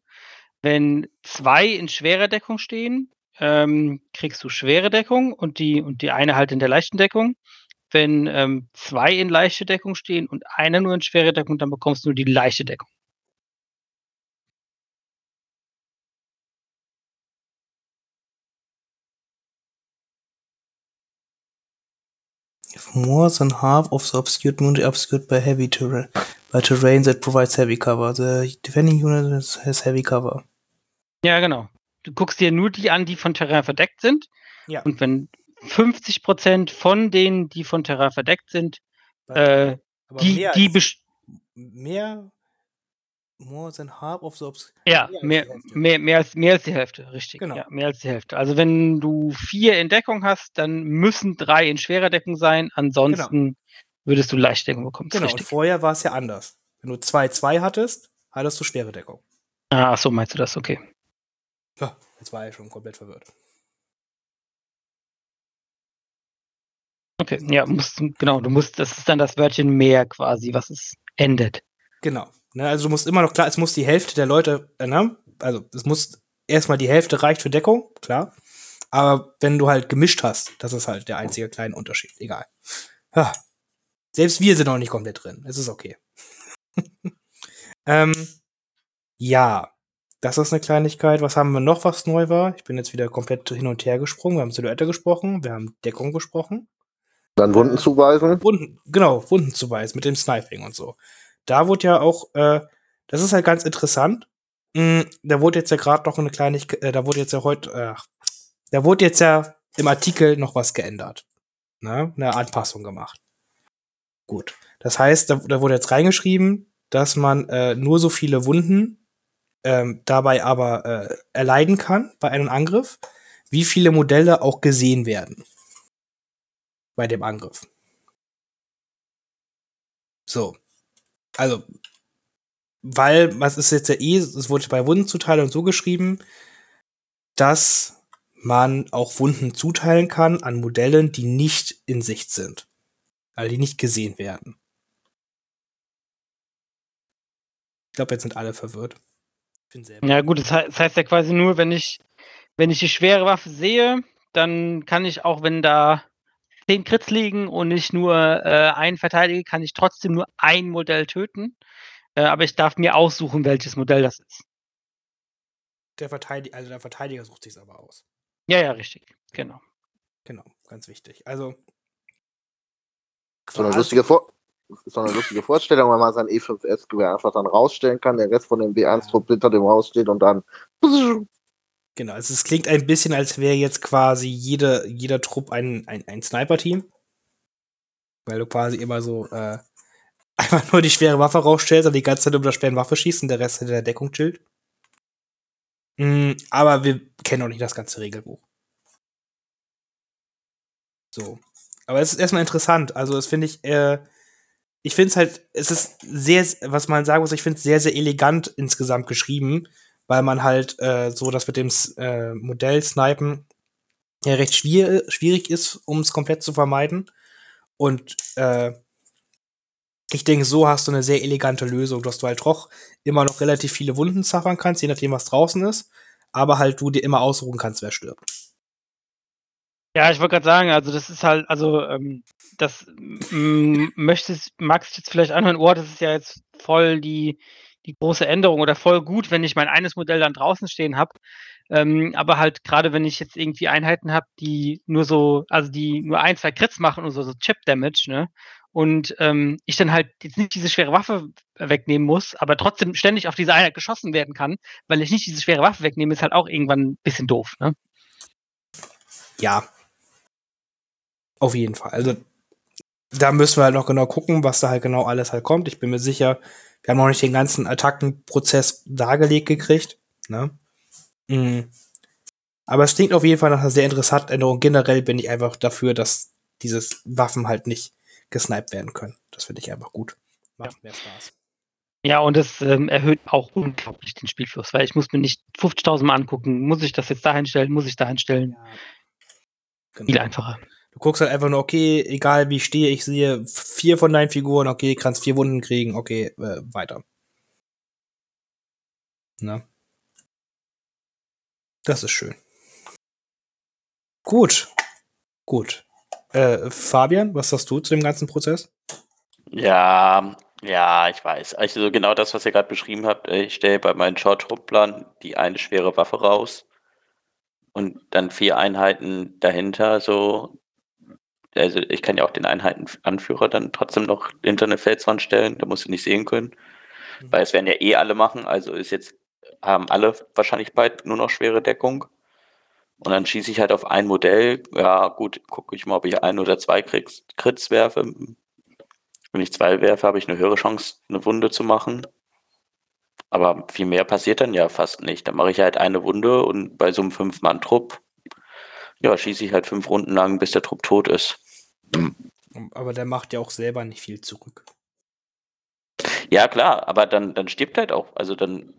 Wenn zwei in schwerer Deckung stehen, ähm, kriegst du schwere Deckung und die, und die eine halt in der leichten Deckung. Wenn ähm, zwei in leichte Deckung stehen und einer nur in schwere Deckung, dann bekommst du nur die leichte Deckung. If more than half of the obscured moon is obscured by heavy terrain, by terrain that provides heavy cover, the defending unit has heavy cover. Ja, genau. Du guckst dir nur die an, die von Terrain verdeckt sind. Ja. Und wenn 50 Prozent von denen, die von Terrain verdeckt sind, äh, die, mehr die als, mehr more than half of the Ja, mehr, mehr, mehr, als, mehr als die Hälfte, richtig. Genau. Ja, mehr als die Hälfte. Also wenn du vier in Deckung hast, dann müssen drei in schwerer Deckung sein, ansonsten genau. würdest du Leichtdeckung bekommen. Genau, und vorher war es ja anders. Wenn du zwei, zwei hattest, hattest du schwere Deckung. Ah, ach so meinst du das, okay. Ja, jetzt war er schon komplett verwirrt. Okay, ja, musst, genau, du musst, das ist dann das Wörtchen mehr quasi, was es endet. Genau. Ne, also du musst immer noch klar, es muss die Hälfte der Leute, äh, ne? Also es muss erstmal die Hälfte reicht für Deckung, klar. Aber wenn du halt gemischt hast, das ist halt der einzige kleine Unterschied. Egal. Ja. Selbst wir sind noch nicht komplett drin. Es ist okay. <laughs> ähm, ja, das ist eine Kleinigkeit. Was haben wir noch, was neu war? Ich bin jetzt wieder komplett hin und her gesprungen. Wir haben Silhouette gesprochen, wir haben Deckung gesprochen. Dann Wunden zuweisen. Wunden, genau, Wunden zuweisen mit dem Sniping und so. Da wurde ja auch, äh, das ist halt ganz interessant. Mm, da wurde jetzt ja gerade noch eine Kleinigkeit, äh, da wurde jetzt ja heute, äh, da wurde jetzt ja im Artikel noch was geändert. Ne? Eine Anpassung gemacht. Gut. Das heißt, da, da wurde jetzt reingeschrieben, dass man äh, nur so viele Wunden ähm, dabei aber äh, erleiden kann bei einem Angriff, wie viele Modelle auch gesehen werden bei dem Angriff. So. Also, weil, was ist jetzt ja eh, es wurde bei Wundenzuteilung so geschrieben, dass man auch Wunden zuteilen kann an Modellen, die nicht in Sicht sind. Also die nicht gesehen werden. Ich glaube, jetzt sind alle verwirrt. Ja gut, das, he das heißt ja quasi nur, wenn ich, wenn ich die schwere Waffe sehe, dann kann ich auch, wenn da zehn Crits liegen und ich nur äh, einen verteidige, kann ich trotzdem nur ein Modell töten. Äh, aber ich darf mir aussuchen, welches Modell das ist. Der Verteidiger, also der Verteidiger sucht sich aber aus. Ja, ja, richtig. Genau. Genau, ganz wichtig. Also. So eine, lustige Vor so eine lustige Vorstellung, wenn man sein E5S-Gewehr einfach dann rausstellen kann, der Rest von dem B1-Trupp hinter dem raussteht und dann. Genau, also es klingt ein bisschen, als wäre jetzt quasi jede, jeder Trupp ein, ein, ein Sniper-Team. Weil du quasi immer so äh, <laughs> einfach nur die schwere Waffe rausstellst und die ganze Zeit über der schweren Waffe schießt und der Rest hinter der Deckung chillt. Mm, aber wir kennen noch nicht das ganze Regelbuch. So. Aber es ist erstmal interessant. Also, das finde ich, äh, ich finde es halt, es ist sehr, was man sagen muss, ich finde es sehr, sehr elegant insgesamt geschrieben, weil man halt äh, so das mit dem äh, Modell Snipen ja recht schwier schwierig ist, um es komplett zu vermeiden. Und äh, ich denke, so hast du eine sehr elegante Lösung, dass du halt doch immer noch relativ viele Wunden zaffern kannst, je nachdem, was draußen ist, aber halt du dir immer ausruhen kannst, wer stirbt. Ja, ich wollte gerade sagen, also das ist halt, also ähm, das möchtest, magst du jetzt vielleicht anhören, oh, das ist ja jetzt voll die, die große Änderung oder voll gut, wenn ich mein eines Modell dann draußen stehen habe. Ähm, aber halt gerade wenn ich jetzt irgendwie Einheiten habe, die nur so, also die nur ein, zwei Crits machen und so, so Chip-Damage, ne? Und ähm, ich dann halt jetzt nicht diese schwere Waffe wegnehmen muss, aber trotzdem ständig auf diese Einheit geschossen werden kann, weil ich nicht diese schwere Waffe wegnehme, ist halt auch irgendwann ein bisschen doof, ne? Ja. Auf jeden Fall. Also, da müssen wir halt noch genau gucken, was da halt genau alles halt kommt. Ich bin mir sicher, wir haben noch nicht den ganzen Attackenprozess dargelegt gekriegt. Ne? Mhm. Aber es klingt auf jeden Fall nach einer sehr interessanten Änderung. Generell bin ich einfach dafür, dass dieses Waffen halt nicht gesniped werden können. Das finde ich einfach gut. Macht mehr Spaß. Ja, und das ähm, erhöht auch unglaublich den Spielfluss, weil ich muss mir nicht 50.000 Mal angucken, muss ich das jetzt dahin stellen, muss ich dahin stellen. Ja. Viel Genau. einfacher. Du guckst halt einfach nur, okay, egal wie ich stehe, ich sehe vier von deinen Figuren, okay, kannst vier Wunden kriegen, okay, äh, weiter. Na? Das ist schön. Gut. Gut. Äh, Fabian, was sagst du zu dem ganzen Prozess? Ja, ja, ich weiß. Also genau das, was ihr gerade beschrieben habt. äh, Ich stelle bei meinem Short-Trupp-Plan die eine schwere Waffe raus und dann vier Einheiten dahinter. So, also ich kann ja auch den Einheitenanführer dann trotzdem noch hinter eine Felswand stellen. Da muss ich nicht sehen können, Mhm. weil es werden ja eh alle machen. Also ist jetzt haben alle wahrscheinlich bald nur noch schwere Deckung. Und dann schieße ich halt auf ein Modell. Ja, gut, gucke ich mal, ob ich ein oder zwei Crits werfe. Wenn ich zwei werfe, habe ich eine höhere Chance, eine Wunde zu machen. Aber viel mehr passiert dann ja fast nicht. Dann mache ich halt eine Wunde und bei so einem Fünf-Mann-Trupp, ja, schieße ich halt fünf Runden lang, bis der Trupp tot ist. Aber der macht ja auch selber nicht viel zurück. Ja, klar, aber dann, dann stirbt halt auch, also dann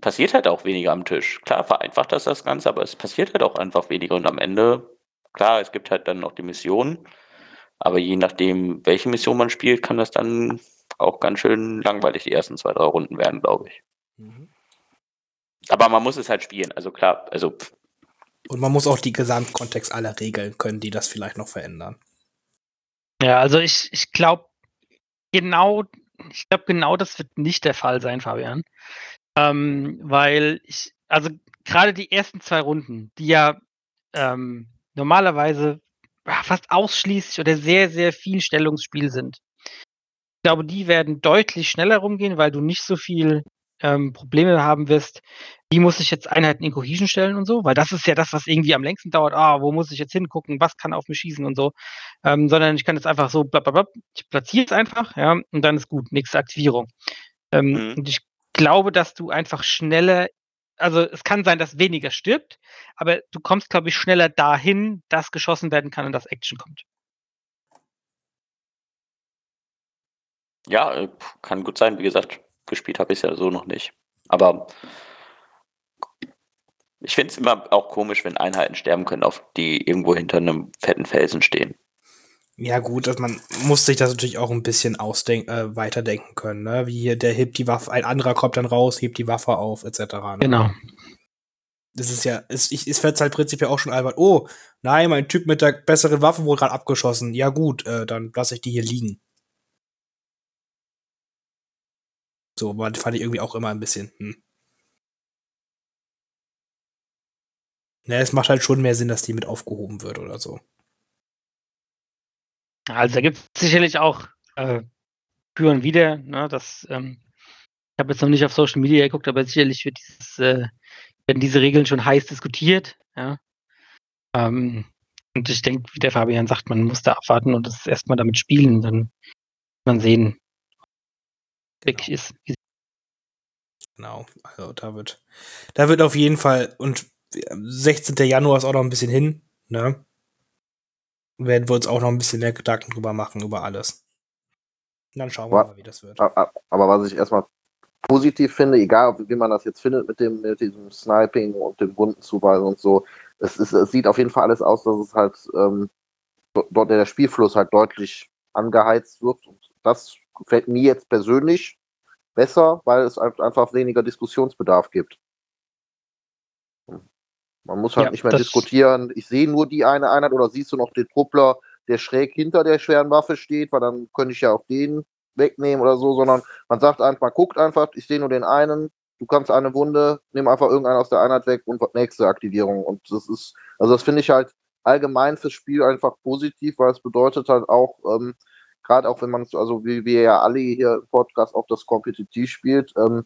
passiert halt auch weniger am Tisch. Klar, vereinfacht das das Ganze, aber es passiert halt auch einfach weniger. Und am Ende, klar, es gibt halt dann noch die Missionen, aber je nachdem, welche Mission man spielt, kann das dann auch ganz schön langweilig die ersten zwei, drei Runden werden, glaube ich. Mhm. Aber man muss es halt spielen, also klar, also Und man muss auch die Gesamtkontext aller Regeln können, die das vielleicht noch verändern. Ja, also ich, ich glaube, genau, ich glaube, genau das wird nicht der Fall sein, Fabian. Ähm, weil ich, also gerade die ersten zwei Runden, die ja ähm, normalerweise fast ausschließlich oder sehr, sehr viel Stellungsspiel sind. Ich glaube, die werden deutlich schneller rumgehen, weil du nicht so viel ähm, Probleme haben wirst, wie muss ich jetzt Einheiten in Cohesion stellen und so, weil das ist ja das, was irgendwie am längsten dauert. Ah, wo muss ich jetzt hingucken, was kann auf mich schießen und so. Ähm, sondern ich kann jetzt einfach so, blablabla, ich platziere es einfach, ja, und dann ist gut, nächste Aktivierung. Ähm, Mhm. Und ich glaube, dass du einfach schneller, also es kann sein, dass weniger stirbt, aber du kommst, glaube ich, schneller dahin, dass geschossen werden kann und dass Action kommt. ja, äh, kann gut sein. Wie gesagt, gespielt habe ich es ja so noch nicht. Aber Ich finde es immer auch komisch, wenn Einheiten sterben können, auf die irgendwo hinter einem fetten Felsen stehen. Ja, gut, dass man muss sich das natürlich auch ein bisschen ausdenken, äh, weiterdenken können, ne? Wie hier, der hebt die Waffe, ein anderer kommt dann raus, hebt die Waffe auf, etc. Ne? Genau. Das ist ja, es, ich, es wird halt prinzipiell auch schon albern. Oh, nein, mein Typ mit der besseren Waffe wurde gerade abgeschossen. Ja, gut, äh, dann lasse ich die hier liegen. So, aber fand ich irgendwie auch immer ein bisschen, hm. Ne, es macht halt schon mehr Sinn, dass die mit aufgehoben wird oder so. Also da gibt es sicherlich auch äh, für und wieder, ne, das, ähm, ich habe jetzt noch nicht auf Social Media geguckt, aber sicherlich wird dieses, äh, werden diese Regeln schon heiß diskutiert, ja. Ähm, und ich denke, wie der Fabian sagt, man muss da abwarten und das erstmal damit spielen, dann wird man sehen, wirklich Genau. ist. Wie Genau, also da wird, da wird auf jeden Fall, und 16. Januar ist auch noch ein bisschen hin, ne? Werden wir uns auch noch ein bisschen mehr Gedanken drüber machen, über alles. Und dann schauen wir Wa- mal, wie das wird. Aber was ich erstmal positiv finde, egal wie man das jetzt findet mit dem mit diesem Sniping und dem bunten Zuweisen und so, es, ist, es sieht auf jeden Fall alles aus, dass es halt ähm, do- dort der Spielfluss halt deutlich angeheizt wird. Und das gefällt mir jetzt persönlich besser, weil es einfach weniger Diskussionsbedarf gibt. Man muss halt Ja, nicht mehr diskutieren, ich sehe nur die eine Einheit oder siehst du noch den Truppler, der schräg hinter der schweren Waffe steht, weil dann könnte ich ja auch den wegnehmen oder so, sondern man sagt einfach, man guckt einfach, ich sehe nur den einen, du kannst eine Wunde, nimm einfach irgendeinen aus der Einheit weg und nächste Aktivierung. Und das ist, also das finde ich halt allgemein fürs Spiel einfach positiv, weil es bedeutet halt auch, ähm, gerade auch wenn man es, also wie wir ja alle hier im Podcast auch das kompetitiv spielt, ähm,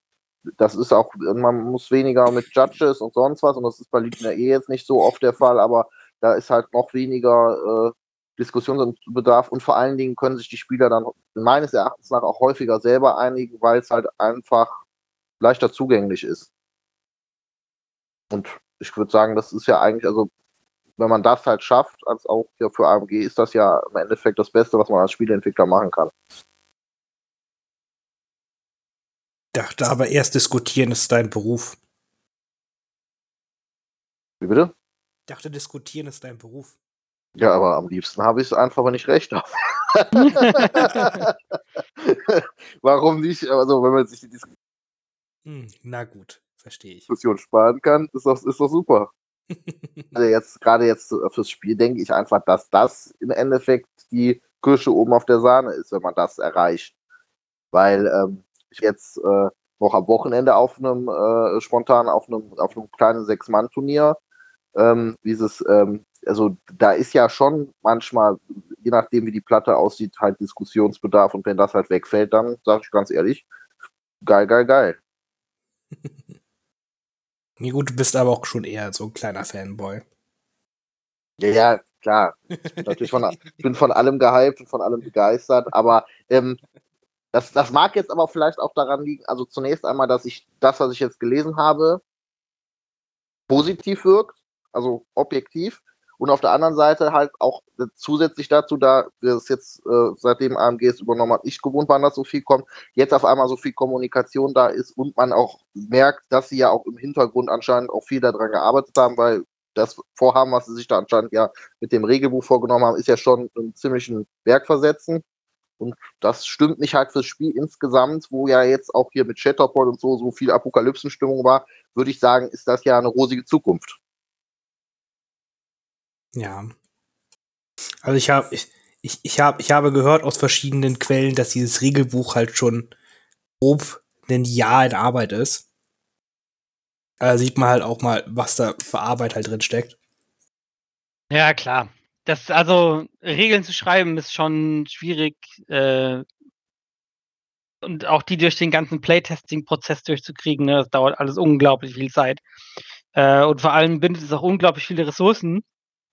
das ist auch, man muss weniger mit Judges und sonst was, und das ist bei der eh jetzt nicht so oft der Fall, aber da ist halt noch weniger äh, Diskussionsbedarf und vor allen Dingen können sich die Spieler dann meines Erachtens nach auch häufiger selber einigen, weil es halt einfach leichter zugänglich ist. Und ich würde sagen, das ist ja eigentlich, also wenn man das halt schafft, als auch ja für AMG, ist das ja im Endeffekt das Beste, was man als Spieleentwickler machen kann. Dachte aber erst diskutieren ist dein Beruf. Wie bitte? Dachte diskutieren ist dein Beruf. Ja, aber am liebsten habe ich es einfach, wenn ich recht habe. <laughs> Warum nicht? Also, wenn man sich die Hm, na gut, verstehe ich. Diskussion sparen kann, ist das ist doch super. <laughs> Also jetzt, gerade jetzt fürs Spiel denke ich einfach, dass das im Endeffekt die Kirsche oben auf der Sahne ist, wenn man das erreicht. Weil ähm, ich jetzt äh, noch am Wochenende auf einem, äh, spontan auf einem, auf einem kleinen Sechs-Mann-Turnier, ähm, dieses, ähm, also da ist ja schon manchmal, je nachdem wie die Platte aussieht, halt Diskussionsbedarf und wenn das halt wegfällt, dann sage ich ganz ehrlich, geil, geil, geil. <laughs> Ja, gut, du bist aber auch schon eher so ein kleiner Fanboy. Ja, ja, klar. Ich bin natürlich von, <laughs> bin von allem gehypt und von allem begeistert, aber ähm, das, das mag jetzt aber vielleicht auch daran liegen, also zunächst einmal, dass ich das, was ich jetzt gelesen habe, positiv wirkt, also objektiv. Und auf der anderen Seite halt auch zusätzlich dazu, da es jetzt äh, seitdem AMG es übernommen hat, nicht gewohnt waren, dass so viel kommt, jetzt auf einmal so viel Kommunikation da ist und man auch merkt, dass sie ja auch im Hintergrund anscheinend auch viel daran gearbeitet haben, weil das Vorhaben, was sie sich da anscheinend ja mit dem Regelbuch vorgenommen haben, ist ja schon einen ziemlichen Berg versetzen. Und das stimmt mich halt fürs Spiel insgesamt, wo ja jetzt auch hier mit Shatterpoint und so so viel Apokalypsenstimmung war, würde ich sagen, ist das ja eine rosige Zukunft. Ja. Also ich habe ich, ich, ich, hab, ich habe gehört aus verschiedenen Quellen, dass dieses Regelbuch halt schon grob ein Jahr in Arbeit ist. Da sieht man halt auch mal, was da für Arbeit halt drin steckt. Ja, klar. Das, also, Regeln zu schreiben ist schon schwierig. Äh, und auch die durch den ganzen Playtesting-Prozess durchzukriegen, ne, das dauert alles unglaublich viel Zeit. Äh, und vor allem bindet es auch unglaublich viele Ressourcen,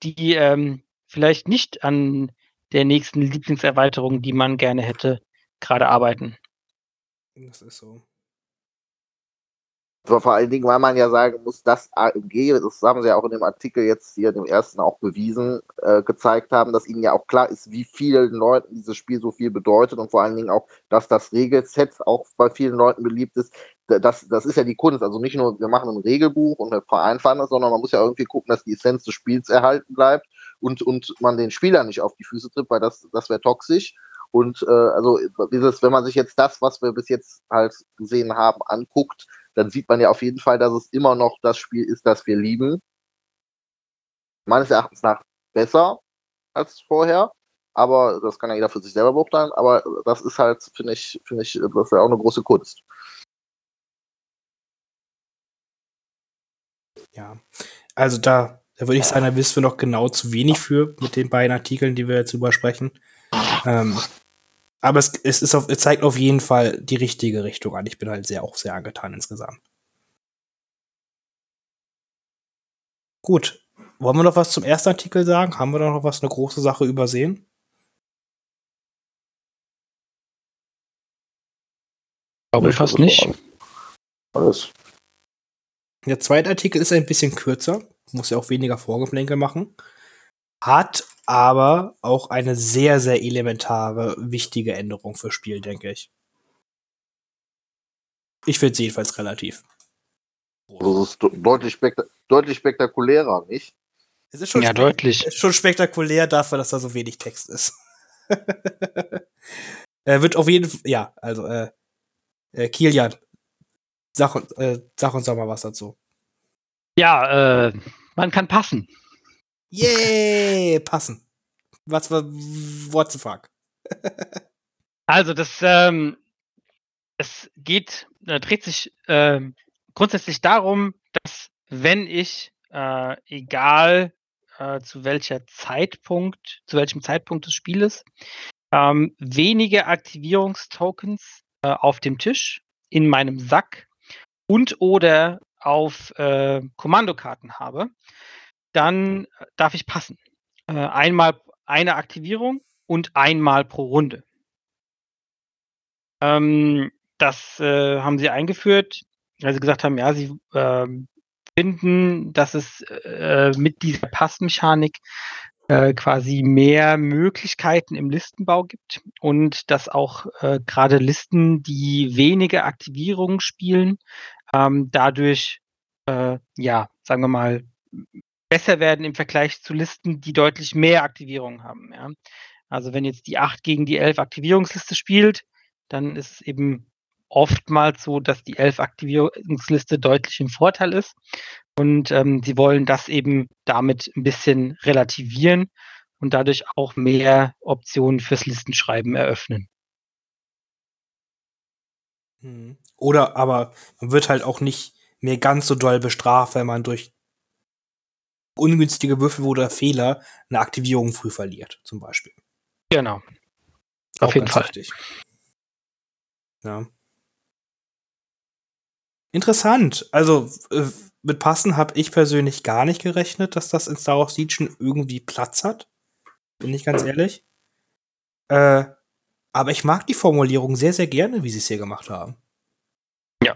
die ähm, vielleicht nicht an der nächsten Lieblingserweiterung, die man gerne hätte, gerade arbeiten. Das ist so. Vor allen Dingen, weil man ja sagen muss, dass AMG, das haben sie ja auch in dem Artikel jetzt hier, dem ersten auch bewiesen, äh, gezeigt haben, dass ihnen ja auch klar ist, wie vielen Leuten dieses Spiel so viel bedeutet und vor allen Dingen auch, dass das Regelset auch bei vielen Leuten beliebt ist. das, das ist ja die Kunst. Also nicht nur, wir machen ein Regelbuch und wir vereinfachen das, sondern man muss ja irgendwie gucken, dass die Essenz des Spiels erhalten bleibt und, und man den Spieler nicht auf die Füße tritt, weil das, das wäre toxisch. Und äh, also dieses, wenn man sich jetzt das, was wir bis jetzt halt gesehen haben, anguckt, dann sieht man ja auf jeden Fall, dass es immer noch das Spiel ist, das wir lieben. Meines Erachtens nach besser als vorher, aber das kann ja jeder für sich selber beurteilen. Aber das ist halt, finde ich, finde ich, das ja auch eine große Kunst. Ja, also da, da würde ich sagen, da wissen wir noch genau zu wenig für mit den beiden Artikeln, die wir jetzt übersprechen. Ähm, aber es, es, ist auf, es zeigt auf jeden Fall die richtige Richtung an. Ich bin halt sehr auch sehr angetan insgesamt. Gut. Wollen wir noch was zum ersten Artikel sagen? Haben wir da noch was, eine große Sache übersehen? Ich glaube fast nicht. Alles. Der zweite Artikel ist ein bisschen kürzer, muss ja auch weniger Vorgeplänkel machen, hat aber auch eine sehr, sehr elementare, wichtige Änderung fürs Spiel, denke ich. Ich finde sie jedenfalls relativ. Es ist deutlich, spekta deutlich spektakulärer, nicht? Es ist schon, Ja, deutlich. ist schon spektakulär dafür, dass da so wenig Text ist. <laughs> er wird auf jeden Fall, ja, also, äh, äh, Kilian, sag, uns- äh, sag uns doch mal was dazu. Ja, äh, man kann passen. Yay, passen. Was war, what the fuck? Also das, ähm, es geht, äh, dreht sich ähm, grundsätzlich darum, dass wenn ich, äh, egal äh, zu welcher Zeitpunkt, zu welchem Zeitpunkt des Spieles, ähm, wenige Aktivierungstokens äh, auf dem Tisch, in meinem Sack und oder auf äh, Kommandokarten habe, dann darf ich passen. Äh, einmal eine Aktivierung und einmal pro Runde. Ähm, das äh, haben sie eingeführt, weil sie gesagt haben, ja, sie ähm, finden, dass es äh, mit dieser Passmechanik äh, quasi mehr Möglichkeiten im Listenbau gibt und dass auch äh, gerade Listen, die wenige Aktivierungen spielen, ähm, dadurch, äh, ja, sagen wir mal, besser werden im Vergleich zu Listen, die deutlich mehr Aktivierungen haben. Ja. Also wenn jetzt die 8 gegen die 11 Aktivierungsliste spielt, dann ist es eben oftmals so, dass die 11 Aktivierungsliste deutlich im Vorteil ist. Und ähm, sie wollen das eben damit ein bisschen relativieren und dadurch auch mehr Optionen fürs Listenschreiben eröffnen. Hm. Oder aber man wird halt auch nicht mehr ganz so doll bestraft, wenn man durch ungünstige Würfel oder Fehler eine Aktivierung früh verliert, zum Beispiel. Genau. Auf Auch jeden ganz Fall. wichtig. Ja. Interessant. Also äh, mit Passen habe ich persönlich gar nicht gerechnet, dass das in Star Wars Legion irgendwie Platz hat. Bin ich ganz ehrlich. Äh, aber ich mag die Formulierung sehr, sehr gerne, wie sie es hier gemacht haben. Ja.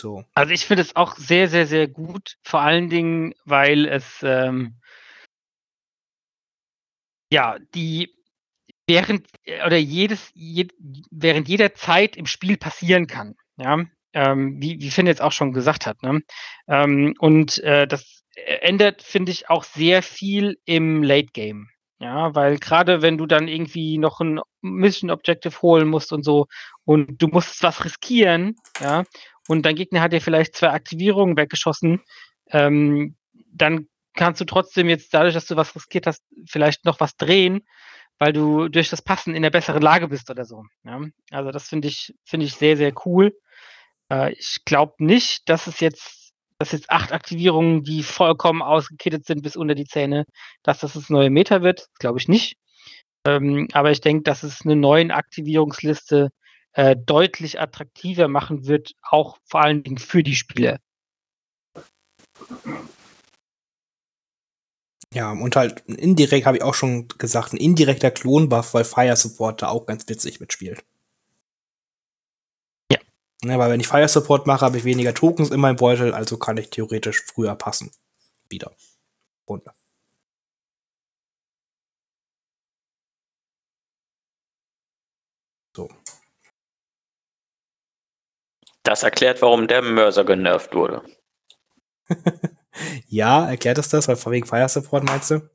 So. Also ich finde es auch sehr, sehr, sehr gut. Vor allen Dingen, weil es ähm, ja die während oder jedes je, während jeder Zeit im Spiel passieren kann. Ja, ähm, wie, wie Finn jetzt auch schon gesagt hat. Ne? Ähm, und äh, das ändert, finde ich, auch sehr viel im Late Game. Ja, weil gerade wenn du dann irgendwie noch ein Mission Objective holen musst und so und du musst was riskieren, ja, und dein Gegner hat dir vielleicht zwei Aktivierungen weggeschossen, ähm, dann kannst du trotzdem jetzt dadurch, dass du was riskiert hast, vielleicht noch was drehen, weil du durch das Passen in der besseren Lage bist oder so. Ja? Also das finde ich, finde ich sehr, sehr cool. Äh, ich glaube nicht, dass es jetzt, dass jetzt acht Aktivierungen, die vollkommen ausgekittet sind bis unter die Zähne, dass das das neue Meta wird. Glaube ich nicht. Ähm, aber ich denke, dass es eine neue Aktivierungsliste äh, deutlich attraktiver machen wird, auch vor allen Dingen für die Spieler. Ja, und halt indirekt habe ich auch schon gesagt, ein indirekter Klonbuff, weil Fire Support da auch ganz witzig mitspielt. Ja. Ne, weil wenn ich Fire Support mache, habe ich weniger Tokens in meinem Beutel, also kann ich theoretisch früher passen. Wieder. Runde. So. Das erklärt, warum der Mörser genervt wurde. <laughs> ja, erklärt es das, weil vor wegen Fire Support meinst du?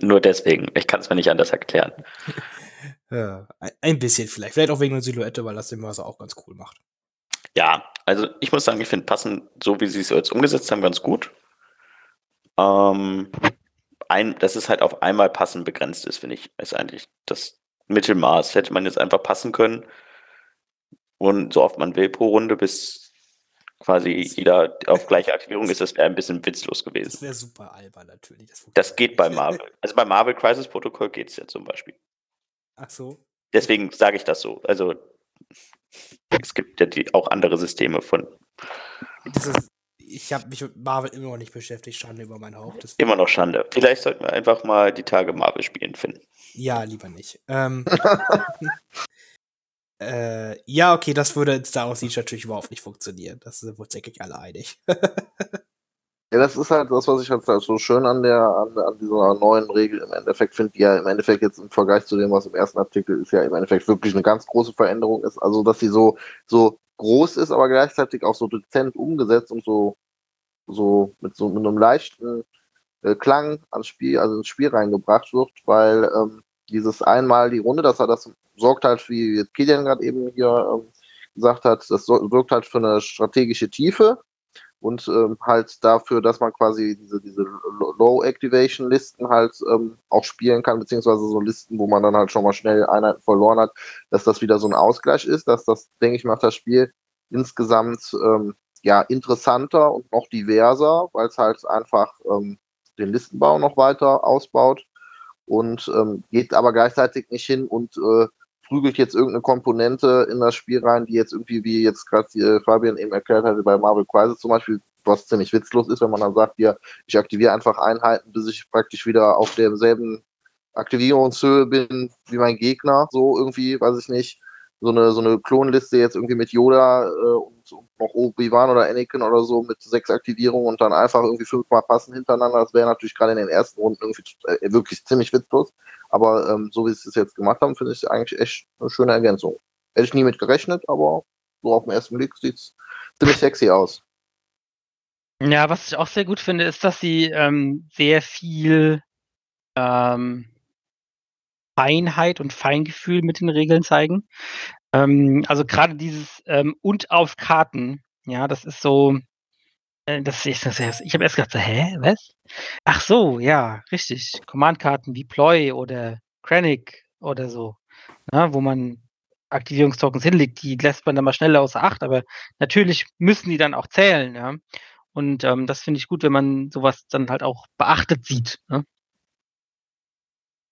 Nur deswegen. Ich kann es mir nicht anders erklären. <laughs> Ja, ein bisschen vielleicht. Vielleicht auch wegen der Silhouette, weil das den Mörser auch ganz cool macht. Ja, also ich muss sagen, ich finde passend, so wie sie es jetzt umgesetzt haben, ganz gut. Ähm, ein, dass es halt auf einmal passend begrenzt ist, finde ich, ist eigentlich das Mittelmaß. Hätte man jetzt einfach passen können und so oft man will pro Runde, bis quasi jeder auf gleiche Aktivierung ist, das wäre ein bisschen witzlos gewesen. Das wäre super albern natürlich. Das, das geht bei Marvel. <laughs> Also bei Marvel Crisis Protocol geht es ja zum Beispiel. Ach so. Deswegen sage ich das so. Also es gibt ja die, auch andere Systeme von. Ist, ich habe mich mit Marvel immer noch nicht beschäftigt. Schande über mein Haupt. Das immer noch Schande. Vielleicht sollten wir einfach mal die Tage Marvel spielen finden. Ja, lieber nicht. Ähm, <laughs> <laughs> äh, ja, okay, das würde in Star Wars Siege natürlich überhaupt nicht funktionieren. Das sind wohl wirklich alle einig. <laughs> Ja, das ist halt das, was ich halt so schön an der an, an dieser neuen Regel im Endeffekt finde, die ja im Endeffekt jetzt im Vergleich zu dem, was im ersten Artikel ist, ja im Endeffekt wirklich eine ganz große Veränderung ist. Also, dass sie so, so groß ist, aber gleichzeitig auch so dezent umgesetzt und so, so mit so mit einem leichten äh, Klang ans Spiel, also ins Spiel reingebracht wird, weil ähm, dieses einmal die Runde, das, das sorgt halt, wie Kilian gerade eben hier ähm, gesagt hat, das sorgt halt für eine strategische Tiefe und ähm, halt dafür, dass man quasi diese, diese Low-Activation-Listen halt ähm, auch spielen kann, beziehungsweise so Listen, wo man dann halt schon mal schnell Einheiten verloren hat, dass das wieder so ein Ausgleich ist, dass das, denke ich, macht das Spiel insgesamt ähm, ja interessanter und noch diverser, weil es halt einfach ähm, den Listenbau noch weiter ausbaut und ähm, geht aber gleichzeitig nicht hin und äh, prügelt jetzt irgendeine Komponente in das Spiel rein, die jetzt irgendwie, wie jetzt gerade äh, Fabian eben erklärt hatte, bei Marvel Crisis zum Beispiel, was ziemlich witzlos ist, wenn man dann sagt, ja, ich aktiviere einfach Einheiten, bis ich praktisch wieder auf derselben Aktivierungshöhe bin wie mein Gegner, so irgendwie, weiß ich nicht. So eine, so eine Klonliste jetzt irgendwie mit Yoda äh, noch Obi-Wan oder Anakin oder so mit sechs Aktivierungen und dann einfach irgendwie fünfmal passen hintereinander. Das wäre natürlich gerade in den ersten Runden irgendwie äh, wirklich ziemlich witzlos. Aber ähm, so wie sie es jetzt gemacht haben, finde ich es eigentlich echt eine schöne Ergänzung. Hätte ich nie mit gerechnet, aber so auf den ersten Blick sieht es ziemlich sexy aus. Ja, was ich auch sehr gut finde, ist, dass sie ähm, sehr viel ähm, Feinheit und Feingefühl mit den Regeln zeigen. Ähm, also gerade dieses ähm, und auf Karten, ja, das ist so, äh, das ist, ich habe erst gedacht, so, hä, was? Ach so, ja, richtig. Command-Karten wie Ploy oder Krennic oder so, na, ne, wo man Aktivierungstokens hinlegt, die lässt man dann mal schneller außer Acht, aber natürlich müssen die dann auch zählen, ja. Und ähm, das finde ich gut, wenn man sowas dann halt auch beachtet sieht. Ne?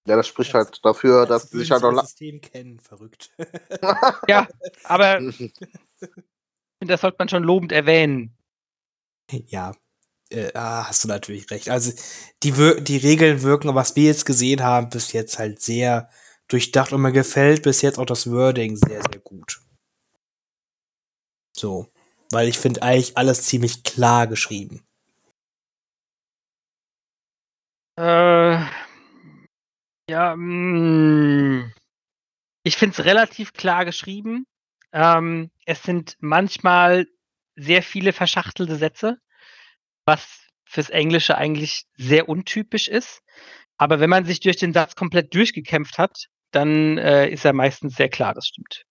Ja, das spricht als, halt dafür, dass sie sich halt auch. Das System kennen, verrückt. <laughs> ja, aber <laughs> das sollte man schon lobend erwähnen. Ja, äh, ah, hast du natürlich recht. Also die, die Regeln wirken, was wir jetzt gesehen haben, bis jetzt halt sehr durchdacht und mir gefällt bis jetzt auch das Wording sehr, sehr gut. So. Weil ich finde eigentlich alles ziemlich klar geschrieben. Äh, ja, hm. ich finde es relativ klar geschrieben. Ähm, es sind manchmal sehr viele verschachtelte Sätze, was fürs Englische eigentlich sehr untypisch ist. Aber wenn man sich durch den Satz komplett durchgekämpft hat, dann äh, ist er meistens sehr klar, das stimmt.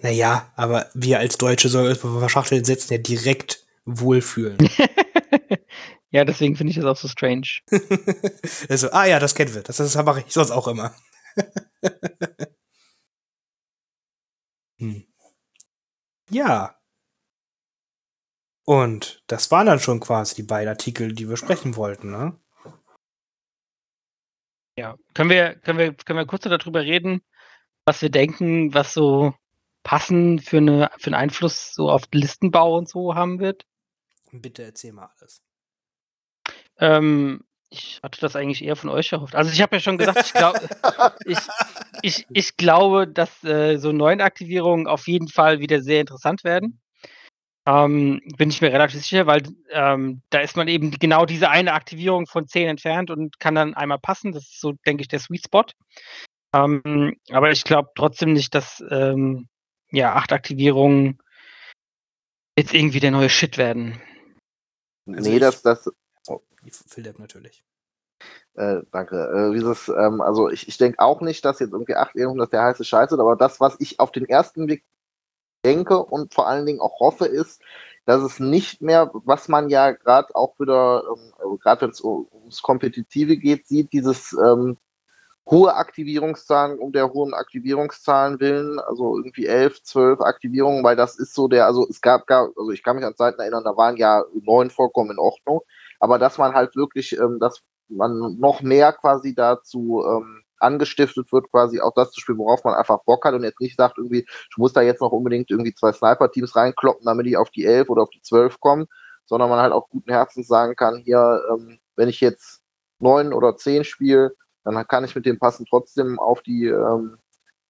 Naja, aber wir als Deutsche sollen uns bei verschachtelten Sätzen ja direkt wohlfühlen. <laughs> Ja, deswegen finde ich das auch so strange. <laughs> also, ah ja, das kennen wir. Das, das mache ich sonst auch immer. hm. Ja. Und das waren dann schon quasi die beiden Artikel, die wir sprechen wollten, ne? Ja. Können wir, können wir, können wir kurz darüber reden, was wir denken, was so passend für, eine, für einen Einfluss so auf Listenbau und so haben wird? Bitte erzähl mal alles. Ähm, ich hatte das eigentlich eher von euch erhofft. Also ich habe ja schon gesagt, ich, glaub, <laughs> ich, ich, ich glaube, dass äh, so Neuenaktivierungen auf jeden Fall wieder sehr interessant werden. Ähm, bin ich mir relativ sicher, weil ähm, da ist man eben genau diese eine Aktivierung von 10 entfernt und kann dann einmal passen. Das ist so, denke ich, der Sweet Spot. Ähm, aber ich glaube trotzdem nicht, dass ähm, ja, acht Aktivierungen jetzt irgendwie der neue Shit werden. Also nee, das, das, Philipp natürlich. Äh, danke. Äh, dieses, ähm, also ich, ich denke auch nicht, dass jetzt irgendwie 8 dass der heiße Scheiß ist, aber das, was ich auf den ersten Blick denke und vor allen Dingen auch hoffe, ist, dass es nicht mehr, was man ja gerade auch wieder, ähm, also gerade wenn es ums Kompetitive geht, sieht, dieses ähm, hohe Aktivierungszahlen um der hohen Aktivierungszahlen willen, also irgendwie 11, 12 Aktivierungen, weil das ist so der, also es gab, gab also ich kann mich an Zeiten erinnern, da waren ja neun vollkommen in Ordnung, aber dass man halt wirklich, ähm, dass man noch mehr quasi dazu ähm, angestiftet wird, quasi auch das zu spielen, worauf man einfach Bock hat und jetzt nicht sagt, irgendwie, ich muss da jetzt noch unbedingt irgendwie zwei Sniper-Teams reinkloppen, damit ich auf die 11 oder auf die 12 komme, sondern man halt auch guten Herzens sagen kann, hier, ähm, wenn ich jetzt neun oder zehn spiele, dann kann ich mit dem Passen trotzdem auf die, ähm,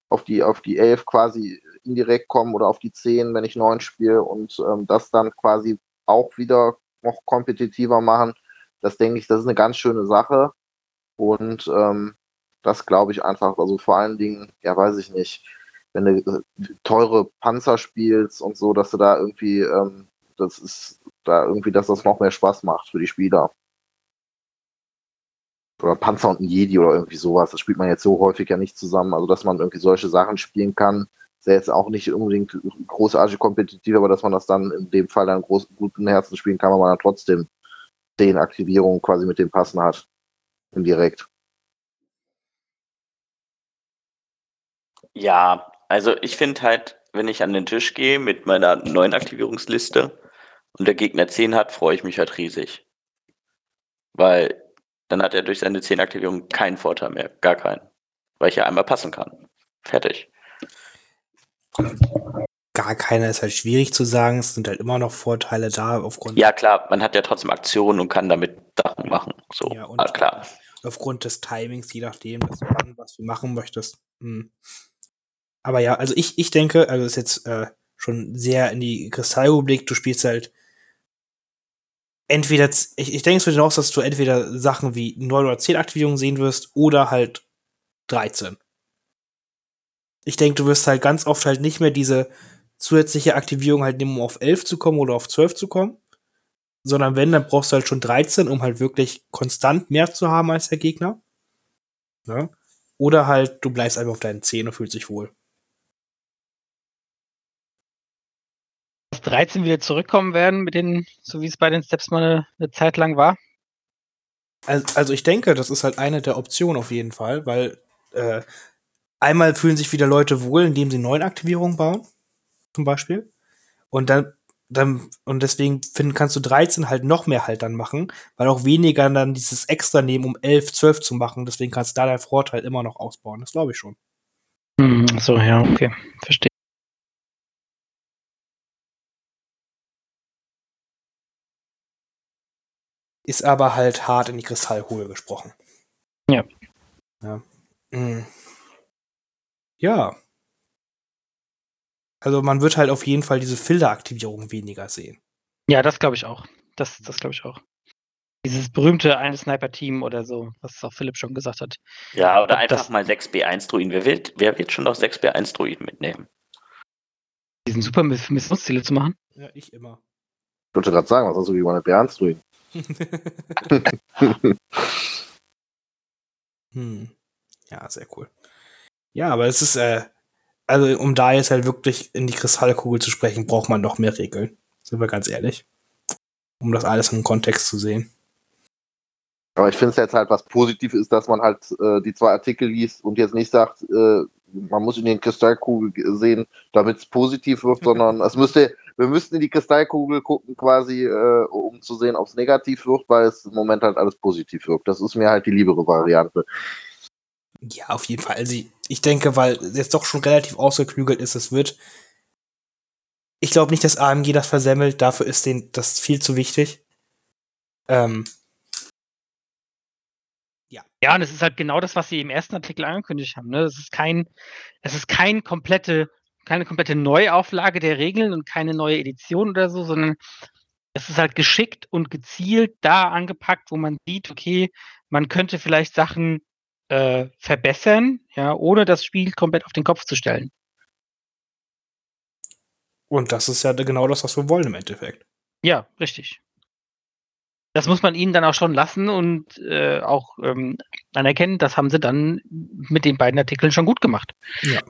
auf die, auf die 11 quasi indirekt kommen oder auf die 10, wenn ich neun spiele und ähm, das dann quasi auch wieder noch kompetitiver machen. Das denke ich, das ist eine ganz schöne Sache. Und ähm, das glaube ich einfach, also vor allen Dingen, ja, weiß ich nicht, wenn du äh, teure Panzer spielst und so, dass du da irgendwie, ähm, das ist da irgendwie, dass das noch mehr Spaß macht für die Spieler. Oder Panzer und ein Jedi oder irgendwie sowas. Das spielt man jetzt so häufig ja nicht zusammen. Also, dass man irgendwie solche Sachen spielen kann, ist jetzt auch nicht unbedingt großartig kompetitiv, aber dass man das dann in dem Fall dann groß, guten Herzen spielen kann, weil man dann trotzdem zehn Aktivierungen quasi mit dem Passen hat. Indirekt. Ja, also ich finde halt, wenn ich an den Tisch gehe mit meiner neuen Aktivierungsliste und der Gegner 10 hat, freue ich mich halt riesig. Weil dann hat er durch seine 10 Aktivierungen keinen Vorteil mehr. Gar keinen. Weil ich ja einmal passen kann. Fertig. Gar keiner ist halt schwierig zu sagen. Es sind halt immer noch Vorteile da aufgrund, Ja, klar, man hat ja trotzdem Aktionen und kann damit Sachen machen. So, Ja, und- ah, klar. aufgrund des Timings, je nachdem, wann was du machen möchtest. Hm. Aber ja, also ich, ich denke, also ist jetzt äh, schon sehr in die Kristallrepublik, du spielst halt entweder, ich, ich denke es wird hinaus, dass du entweder Sachen wie 9 oder 10 Aktivierungen sehen wirst oder halt 13. Ich denke, du wirst halt ganz oft halt nicht mehr diese zusätzliche Aktivierung halt nehmen, um auf 11 zu kommen oder auf 12 zu kommen. Sondern wenn, dann brauchst du halt schon 13, um halt wirklich konstant mehr zu haben als der Gegner. Ne? Oder halt, du bleibst einfach auf deinen 10 und fühlst dich wohl. Dass 13 wieder zurückkommen werden, mit den, so wie es bei den Steps mal eine, eine Zeit lang war. Also, also ich denke, das ist halt eine der Optionen auf jeden Fall, weil äh, einmal fühlen sich wieder Leute wohl, indem sie neuen Aktivierungen bauen, zum Beispiel. Und dann, dann und deswegen finden, kannst du 13 halt noch mehr halt dann machen, weil auch weniger dann dieses extra nehmen, um 11, 12 zu machen. Deswegen kannst du da deinen Vorteil immer noch ausbauen. Das glaube ich schon. Hm, so, ja, okay. Verstehe. Ist aber halt hart in die Kristallkugel gesprochen. Ja. Ja. Mhm. Ja. Also man wird halt auf jeden Fall diese Filteraktivierung weniger sehen. Ja, das glaube ich auch. Das, das glaube ich auch. Dieses berühmte eine Sniper-Team oder so, was auch Philipp schon gesagt hat. Ja, oder Ob einfach das- mal 6B1-Druiden. Wer wird, wer wird schon noch 6B1-Druiden mitnehmen? Diesen super Miss- Missionsziele zu machen. Ja, ich immer. Ich wollte gerade sagen, was hast du wie meine Bernst drüben? <laughs> <laughs> hm. Ja, sehr cool. Ja, aber es ist, äh, also um da jetzt halt wirklich in die Kristallkugel zu sprechen, braucht man noch mehr Regeln. Sind wir ganz ehrlich. Um das alles im Kontext zu sehen. Aber ich finde es jetzt halt was positiv ist, dass man halt äh, die zwei Artikel liest und jetzt nicht sagt, äh, man muss in die Kristallkugel ge- sehen, damit es positiv wird, <laughs> sondern es müsste, wir müssten in die Kristallkugel gucken, quasi, äh, um zu sehen, ob es negativ wird, weil es im Moment halt alles positiv wirkt. Das ist mir halt die liebere Variante. Ja, auf jeden Fall. Also ich, ich denke, weil jetzt doch schon relativ ausgeklügelt ist, es wird. Ich glaube nicht, dass AMG das versemmelt, dafür ist denen das viel zu wichtig. Ähm, Ja, und es ist halt genau das, was sie im ersten Artikel angekündigt haben. Ne? Es ist kein, es ist kein komplette, keine komplette Neuauflage der Regeln und keine neue Edition oder so, sondern es ist halt geschickt und gezielt da angepackt, wo man sieht, okay, man könnte vielleicht Sachen äh, verbessern, ja, ohne das Spiel komplett auf den Kopf zu stellen. Und das ist ja genau das, was wir wollen im Endeffekt. Ja, richtig. Das muss man ihnen dann auch schon lassen und äh, auch ähm, anerkennen, das haben sie dann mit den beiden Artikeln schon gut gemacht. Ja.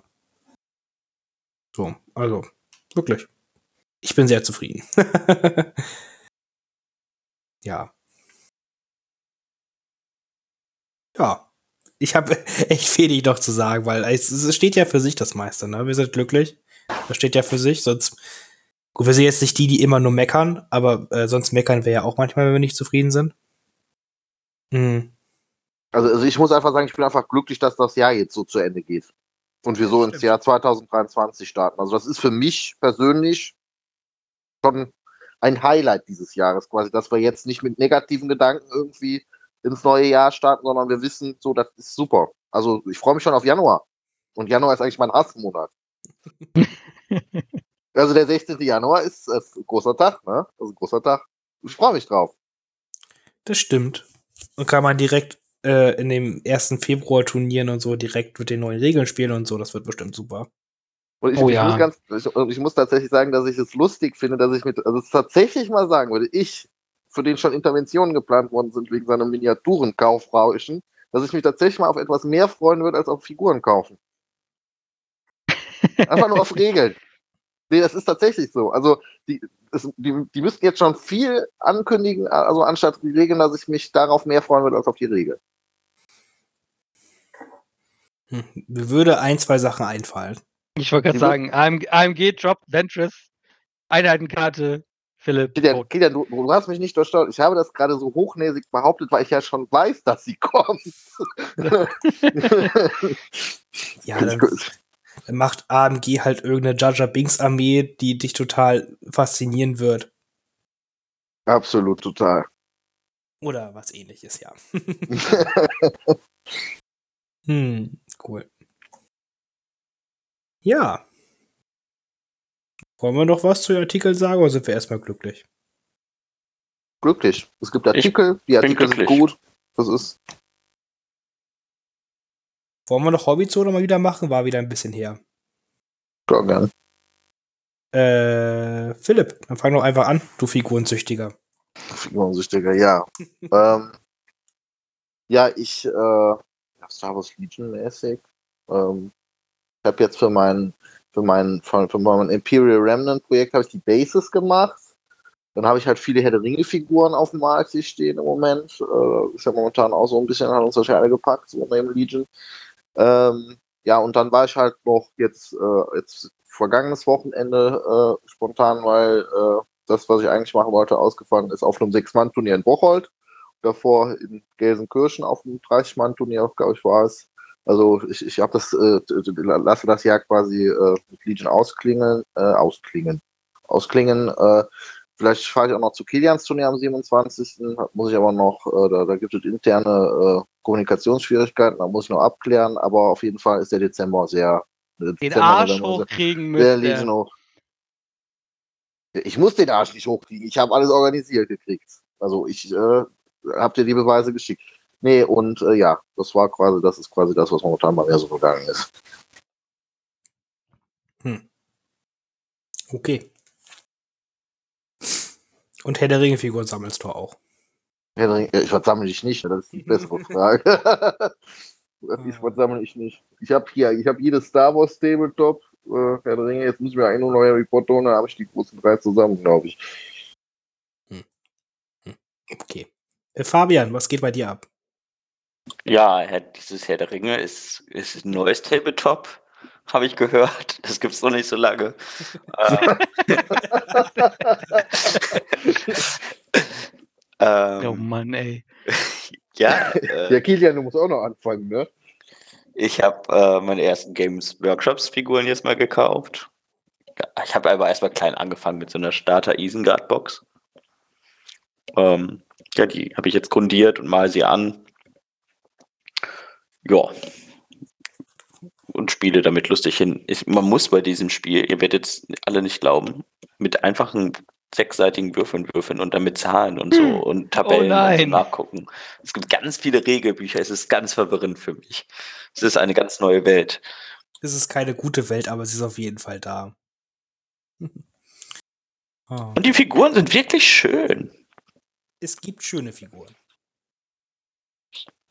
So, also, wirklich. Ich bin sehr zufrieden. <laughs> ja. Ja. Ich habe <laughs> echt wenig noch zu sagen, weil es, es steht ja für sich das meiste, ne? Wir sind glücklich. Das steht ja für sich, sonst. Gut, wir sind jetzt nicht die, die immer nur meckern, aber äh, sonst meckern wir ja auch manchmal, wenn wir nicht zufrieden sind. Mhm. Also, also ich muss einfach sagen, ich bin einfach glücklich, dass das Jahr jetzt so zu Ende geht. Und wir so ins Jahr 2023 starten. Also das ist für mich persönlich schon ein Highlight dieses Jahres, quasi, dass wir jetzt nicht mit negativen Gedanken irgendwie ins neue Jahr starten, sondern wir wissen, so, das ist super. Also ich freue mich schon auf Januar. Und Januar ist eigentlich mein Hassmonat. <laughs> also der 16. Januar ist, ist ein großer Tag, ne? Das ist ein großer Tag. Ich freue mich drauf. Das stimmt. Und kann man direkt äh, in dem ersten Februar Turnieren und so direkt mit den neuen Regeln spielen und so. Das wird bestimmt super. Und ich, Oh ich, ja. muss ganz, ich, ich muss tatsächlich sagen, dass ich es lustig finde, dass ich mit, also es tatsächlich mal sagen würde, ich, für den schon Interventionen geplant worden sind wegen seiner Miniaturenkaufrauschen, dass ich mich tatsächlich mal auf etwas mehr freuen würde, als auf Figuren kaufen. Einfach nur auf <laughs> Regeln. Nee, das ist tatsächlich so. Also, die, es, die, die müssten jetzt schon viel ankündigen, also anstatt die Regeln, dass ich mich darauf mehr freuen würde als auf die Regel. Hm. Mir würde ein, zwei Sachen einfallen. Ich wollte gerade sagen, AMG, AMG Drop, Ventress, Einheitenkarte, Philipp. Kilian. Kilian du, du hast mich nicht durchschaut. Ich habe das gerade so hochnäsig behauptet, weil ich ja schon weiß, dass sie kommt. <laughs> Ja, dann, dann macht AMG halt irgendeine Jaja Binks Armee, die dich total faszinieren wird. Absolut, total. Oder was ähnliches, ja. <laughs> <laughs> hm, cool. Ja. Wollen wir noch was zu den Artikeln sagen oder sind wir erstmal glücklich? glücklich. Es gibt Artikel, die Artikel sind gut. Das ist Wollen wir noch Hobbyzone mal wieder machen? War wieder ein bisschen her. klar gern. Äh, Philipp, dann fang doch einfach an, du Figurensüchtiger. Figurensüchtiger, ja. <laughs> ähm, ja, ich, äh, ja, Star Wars Legion mäßig. Ähm, ich habe jetzt für mein, für mein, für, für mein Imperial Remnant Projekt habe ich die Bases gemacht. Dann habe ich halt viele Herr der Ringe Figuren auf dem Markt, die stehen im Moment. Äh, ist ja momentan auch so ein bisschen, hat uns wahrscheinlich alle gepackt, so neben Legion. Ähm, ja, und dann war ich halt noch jetzt, äh, jetzt vergangenes Wochenende äh, spontan, weil äh, das, was ich eigentlich machen wollte, ausgefallen ist auf einem Sechs-Mann-Turnier in Bocholt. Davor in Gelsenkirchen auf einem 30-Mann-Turnier, glaube ich, war es. Also ich, ich habe das, äh, lasse das Jahr quasi äh, mit Legion ausklingen, äh, ausklingen, ausklingen. Äh, vielleicht fahre ich auch noch zu Kilians Turnier am 27. Muss ich aber noch, äh, da, da gibt es interne äh, Kommunikationsschwierigkeiten, da muss ich noch abklären, aber auf jeden Fall ist der Dezember sehr. der Den Dezember, Arsch hochkriegen der müsste. Legion hoch. Ich muss den Arsch nicht hochkriegen. Ich habe alles organisiert gekriegt. Also ich äh, habe dir die Beweise geschickt. Nee, und äh, ja, das war quasi, das ist quasi das, was momentan bei mir so vergangen ist. Okay. Und Herr der Ringe-Figuren sammelst du auch. Herr der Ringe- ja, Ich versammle dich nicht, das ist die bessere <laughs> Frage. <laughs> ich versammle ich nicht. Ich habe hier, ich habe jedes Star Wars Tabletop, äh, Herr der Ringe, jetzt mir eigentlich nur noch Harry Potter holen, dann habe ich die großen drei zusammen, glaube ich. Okay. Äh, Fabian, was geht bei dir ab? Ja, Herr, dieses Herr der Ringe ist, ist ein neues Tabletop, habe ich gehört. Das gibt's noch nicht so lange. äh, <laughs> Oh ähm, Mann, ey. ja, <laughs> äh, Ja, Kilian, du musst auch noch anfangen, ne? ich habe äh, meine ersten Games Workshops Figuren jetzt mal gekauft. Ich habe aber erstmal klein angefangen mit so einer Starter Isengard Box. Ähm, ja, die habe ich jetzt grundiert und mal sie an. Ja. Und spiele damit lustig hin. Ich, man muss bei diesem Spiel, ihr werdet es alle nicht glauben, mit einfachen sechsseitigen Würfeln würfeln und damit Zahlen und so Hm. und Tabellen und so nein. nachgucken. Es gibt ganz viele Regelbücher, es ist ganz verwirrend für mich. Es ist eine ganz neue Welt. Es ist keine gute Welt, aber sie ist auf jeden Fall da. oh. Und die Figuren sind wirklich schön. Es gibt schöne Figuren.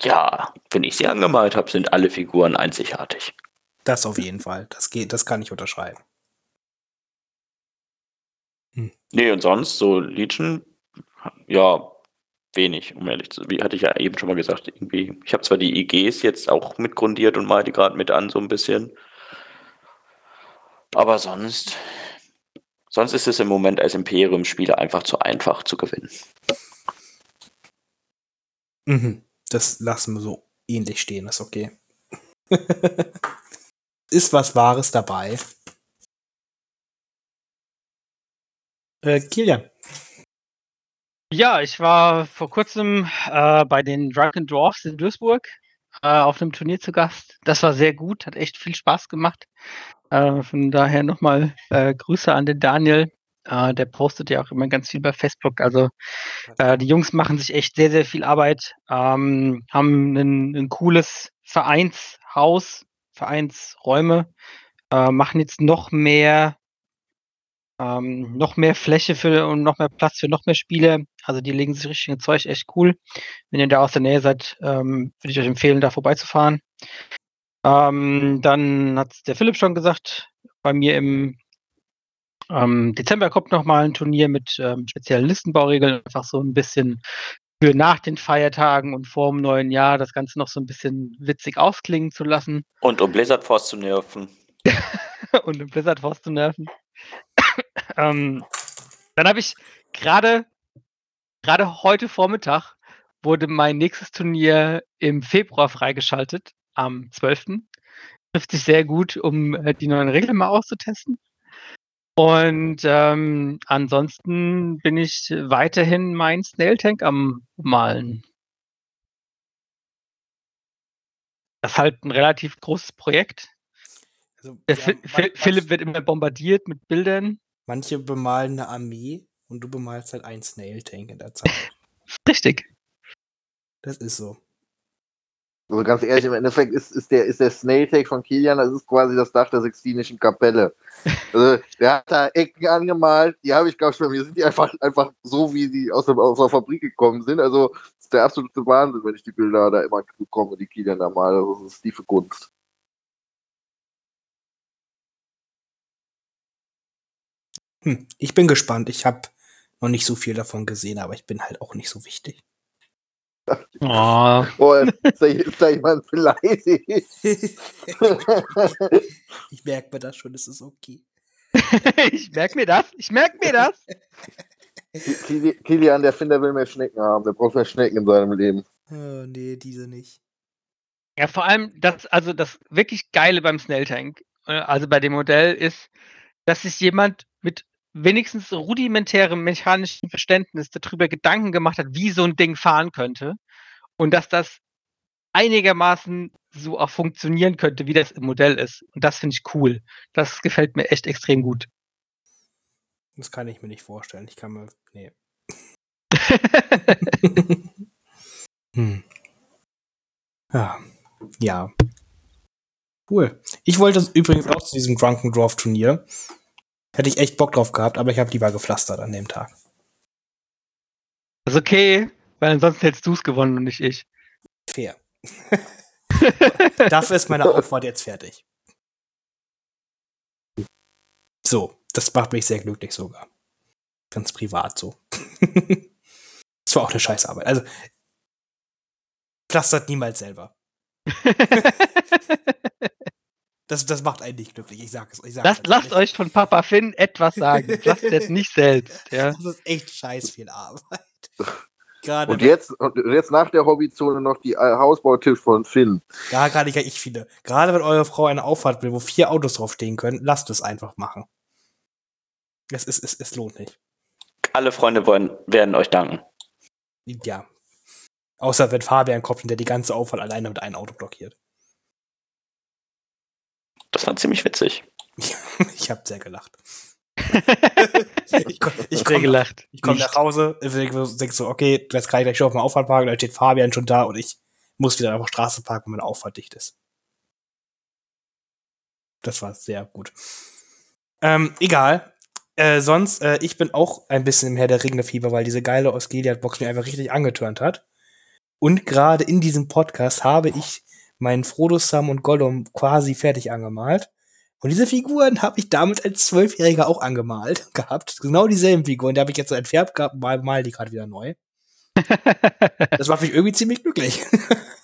Ja, wenn ich sie angemalt habe, sind alle Figuren einzigartig. Das auf jeden Fall. Das geht, das kann ich unterschreiben. Nee, und sonst so Legion, ja, wenig, um ehrlich zu sein. Wie hatte ich ja eben schon mal gesagt, irgendwie. Ich habe zwar die IGs jetzt auch mitgrundiert und mal die gerade mit an, so ein bisschen. Aber sonst, sonst ist es im Moment als Imperium-Spieler einfach zu einfach zu gewinnen. Mhm. Das lassen wir so ähnlich stehen, ist okay. <laughs> ist was Wahres dabei. Äh, Kilian. Ja, ich war vor kurzem äh, bei den Drunken Dwarfs in Duisburg äh, auf einem Turnier zu Gast. Das war sehr gut, hat echt viel Spaß gemacht. Äh, von daher nochmal äh, Grüße an den Daniel. Äh, der postet ja auch immer ganz viel bei Facebook. Also äh, die Jungs machen sich echt sehr, sehr viel Arbeit, ähm, haben ein, ein cooles Vereinshaus, Vereinsräume, äh, machen jetzt noch mehr ähm, noch mehr Fläche für und noch mehr Platz für noch mehr Spiele. Also die legen sich richtig ins Zeug, echt cool. Wenn ihr da aus der Nähe seid, ähm, würde ich euch empfehlen, da vorbeizufahren. Ähm, dann hat der Philipp schon gesagt, bei mir im ähm, Dezember kommt noch mal ein Turnier mit ähm, speziellen Listenbauregeln, einfach so ein bisschen für nach den Feiertagen und vor dem neuen Jahr das Ganze noch so ein bisschen witzig ausklingen zu lassen Und um Blizzard Force zu nerven. <laughs> und im Blizzard Force zu nerven. <coughs> ähm, dann habe ich gerade gerade heute Vormittag wurde mein nächstes Turnier im Februar freigeschaltet, am 12. Trifft sich sehr gut, um äh, die neuen Regeln mal auszutesten. Und ähm, ansonsten bin ich weiterhin mein Snail Tank am Malen. Das ist halt ein relativ großes Projekt. Also, Der ja, man- Philipp wird immer bombardiert mit Bildern. Manche bemalen eine Armee und du bemalst halt einen Snail Tank in der Zeit. <laughs> Richtig. Das ist so. Also ganz ehrlich, im Endeffekt ist, ist der, ist der Snail-Take von Kilian, das ist quasi das Dach der Sixtinischen Kapelle. Also, der hat da Ecken angemalt, die habe ich, glaube ich, bei mir sind die einfach, einfach so, wie sie aus der, aus der Fabrik gekommen sind. Also, das ist der absolute Wahnsinn, wenn ich die Bilder da immer bekomme, die Kilian da malt. Also, das ist tiefe Kunst. Hm, ich bin gespannt. Ich habe noch nicht so viel davon gesehen, aber ich bin halt auch nicht so wichtig. Oh. Oh, ist da, ist da jemand beleidigt? ich merke mir das schon, es ist okay. <laughs> ich merke mir das. Ich merke mir das. Kili- Kilian, der Finder will mehr Schnecken haben. Der braucht mehr Schnecken in seinem Leben. Oh, nee, diese nicht. Ja, vor allem das, also das wirklich Geile beim Snail Tank, äh, also bei dem Modell ist, dass sich jemand mit wenigstens rudimentärem mechanischen Verständnis darüber Gedanken gemacht hat, wie so ein Ding fahren könnte und dass das einigermaßen so auch funktionieren könnte, wie das im Modell ist. Und das finde ich cool. Das gefällt mir echt extrem gut. Das kann ich mir nicht vorstellen. Ich kann mir. Nee. <laughs> hm. Ja. Ja. Cool. Ich wollte übrigens auch zu diesem Drunken Dwarf Turnier. Hätte ich echt Bock drauf gehabt, aber ich habe lieber gepflastert an dem Tag. Das ist okay, weil ansonsten hättest du es gewonnen und nicht ich. Fair. <laughs> Dafür ist meine Aufwand jetzt fertig. So, das macht mich sehr glücklich sogar. Ganz privat so. <laughs> Das war auch eine Scheißarbeit. Also, pflastert niemals selber. <laughs> Das, das macht einen nicht glücklich. Ich sag es. Ich sag's Lasst, ganz lasst euch von Papa Finn etwas sagen. <laughs> Lasst jetzt nicht selbst. Ja. Das ist echt scheiß viel Arbeit. Gerade Und jetzt, und jetzt nach der Hobbyzone noch die äh, Hausbautipps von Finn. da kann ich ja ich viele. Gerade wenn eure Frau eine Auffahrt will, wo vier Autos draufstehen können, lasst es einfach machen. Es, ist, es, es lohnt nicht. Alle Freunde wollen, werden euch danken. Ja. Außer wenn Fabian kommt und der die ganze Auffahrt alleine mit einem Auto blockiert. Das war ziemlich witzig. <laughs> ich habe sehr gelacht. <laughs> ich komm, ich Sehr komm, gelacht. ich komm nach Hause, denke denk so, okay, jetzt kann ich gleich schon auf dem Auffahrt parken, da steht Fabian schon da und ich muss wieder einfach Straße parken, wenn meine Auffahrt dicht ist. Das war sehr gut. Ähm, egal. Äh, sonst, äh, ich bin auch ein bisschen im Herr der Ringe-Fieber, weil diese geile Osgiliath-Box mir einfach richtig angetörnt hat. Und gerade in diesem Podcast habe ich meinen Frodo, Sam und Gollum quasi fertig angemalt. Und diese Figuren habe ich damals als Zwölfjähriger auch angemalt <laughs> gehabt. Genau dieselben Figuren. Die habe ich jetzt so entfärbt gehabt mal, mal die gerade wieder neu. <laughs> Das macht mich irgendwie ziemlich glücklich.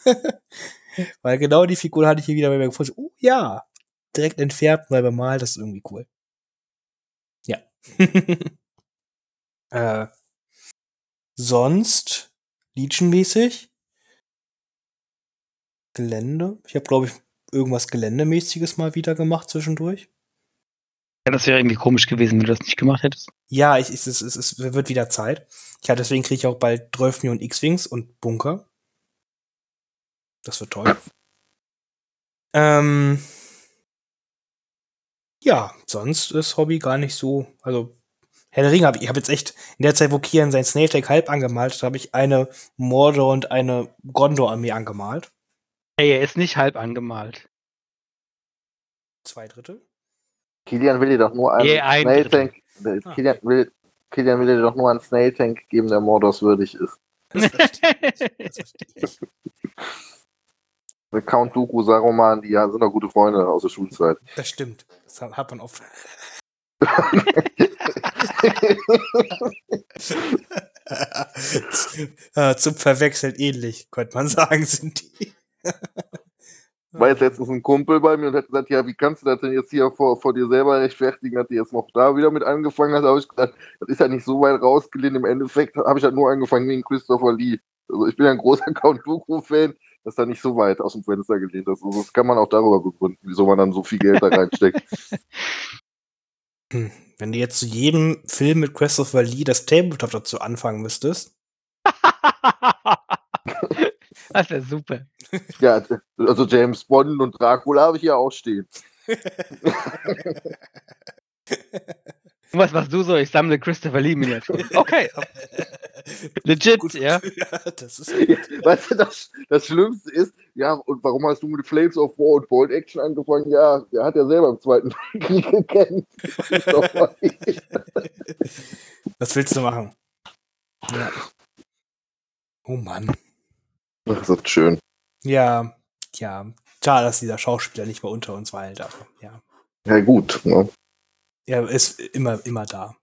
<laughs> Weil genau die Figuren hatte ich hier wieder bei mir gefunden. Oh ja, direkt entfärbt, neu bemalt, das ist irgendwie cool. Ja. äh, sonst, Legion-mäßig, Gelände. Ich habe, glaube ich, irgendwas Geländemäßiges mal wieder gemacht zwischendurch. Ja, das wäre irgendwie komisch gewesen, wenn du das nicht gemacht hättest. Ja, ich, es, es, es, wird wieder Zeit. Ja, deswegen kriege ich auch bald 12 Millionen X-Wings und Bunker. Das wird toll. Ähm, ja, sonst ist Hobby gar nicht so. Also, Herr der Ringe habe ich, habe jetzt echt in der Zeit, wo Kian sein Snake halb angemalt hat, habe ich eine Mordor und eine Gondor-Armee angemalt. Ey, er ist nicht halb angemalt. Zwei Drittel. Kilian will dir doch nur einen Je ein Snail. Tank. Ah. Kilian will, Kilian will dir doch nur einen Snail Tank geben, der Mordors würdig ist. Das verstehe ich. Das verstehe ich. <laughs> Mit Count Dooku, Saruman, die sind doch gute Freunde aus der Schulzeit. Das stimmt. Das hat man oft. <laughs> <laughs> äh, zum Verwechseln ähnlich, könnte man sagen, sind die. War jetzt letztens ein Kumpel bei mir und hat gesagt, ja, wie kannst du das denn jetzt hier vor, vor dir selber rechtfertigen, dass du jetzt noch da wieder mit angefangen hast? Da habe ich gesagt, das ist ja nicht so weit rausgelehnt. Im Endeffekt habe ich halt nur angefangen wegen Christopher Lee. Also ich bin ja ein großer <laughs> Count Dooku-Fan, das ist da nicht so weit aus dem Fenster gelehnt ist. Also das kann man auch darüber begründen, wieso man dann so viel Geld da reinsteckt. <laughs> Hm, Wenn du jetzt zu jedem Film mit Christopher Lee das Tabletop dazu anfangen müsstest. <laughs> das wäre super. <laughs> ja, also James Bond und Dracula habe ich hier auch stehen. <laughs> Was machst du so? Ich sammle Christopher Lee Miniaturen. Okay. <laughs> Legit, Gut. ja. ja, das ist Weißt du, das, das Schlimmste ist, ja, und warum hast du mit Flames of War und Bolt Action angefangen? Ja, der hat ja selber im Zweiten Weltkrieg ist nicht. Was willst du machen? Ja. Oh Mann. Das ist schön. Ja, ja. Schade, dass dieser Schauspieler nicht mehr unter uns weilt, aber ja. Ja, gut. Ne? Er ist immer, immer da.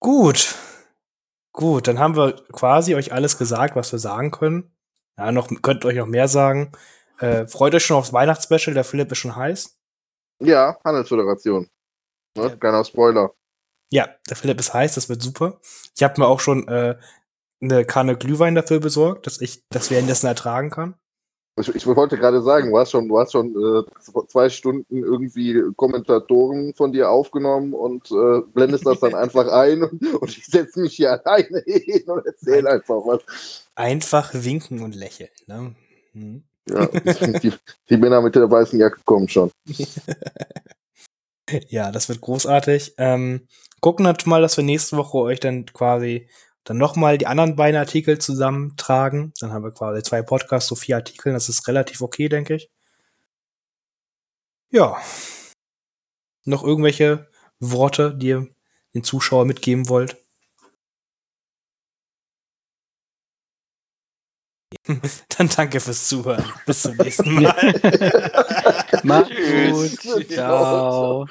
Gut. Gut, dann haben wir quasi euch alles gesagt, was wir sagen können. Ja, noch, könnt euch noch mehr sagen. Äh, freut euch schon aufs Weihnachtsspecial, der Philipp ist schon heiß. Ja, Handelsföderation. Ne? Ja. Kleiner Spoiler. Ja, der Philipp ist heiß, das wird super. Ich habe mir auch schon äh, eine Kanne Glühwein dafür besorgt, dass ich das währenddessen ertragen kann. Ich, ich wollte gerade sagen, du hast schon, du hast schon äh, zwei Stunden irgendwie Kommentatoren von dir aufgenommen und äh, blendest das dann <laughs> einfach ein und, und ich setze mich hier alleine hin und erzähle einfach was. Einfach winken und lächeln. Ne? Hm. Ja, <laughs> die, die Männer mit der weißen Jacke kommen schon. <laughs> Ja, das wird großartig. Ähm, gucken natürlich mal, dass wir nächste Woche euch dann quasi dann nochmal die anderen beiden Artikel zusammentragen. Dann haben wir quasi zwei Podcasts, so vier Artikel. Das ist relativ okay, denke ich. Ja. Noch irgendwelche Worte, die ihr den Zuschauer mitgeben wollt? <laughs> Dann danke fürs Zuhören. Bis zum nächsten Mal. <laughs> Mach's Tschüss. gut. Ciao.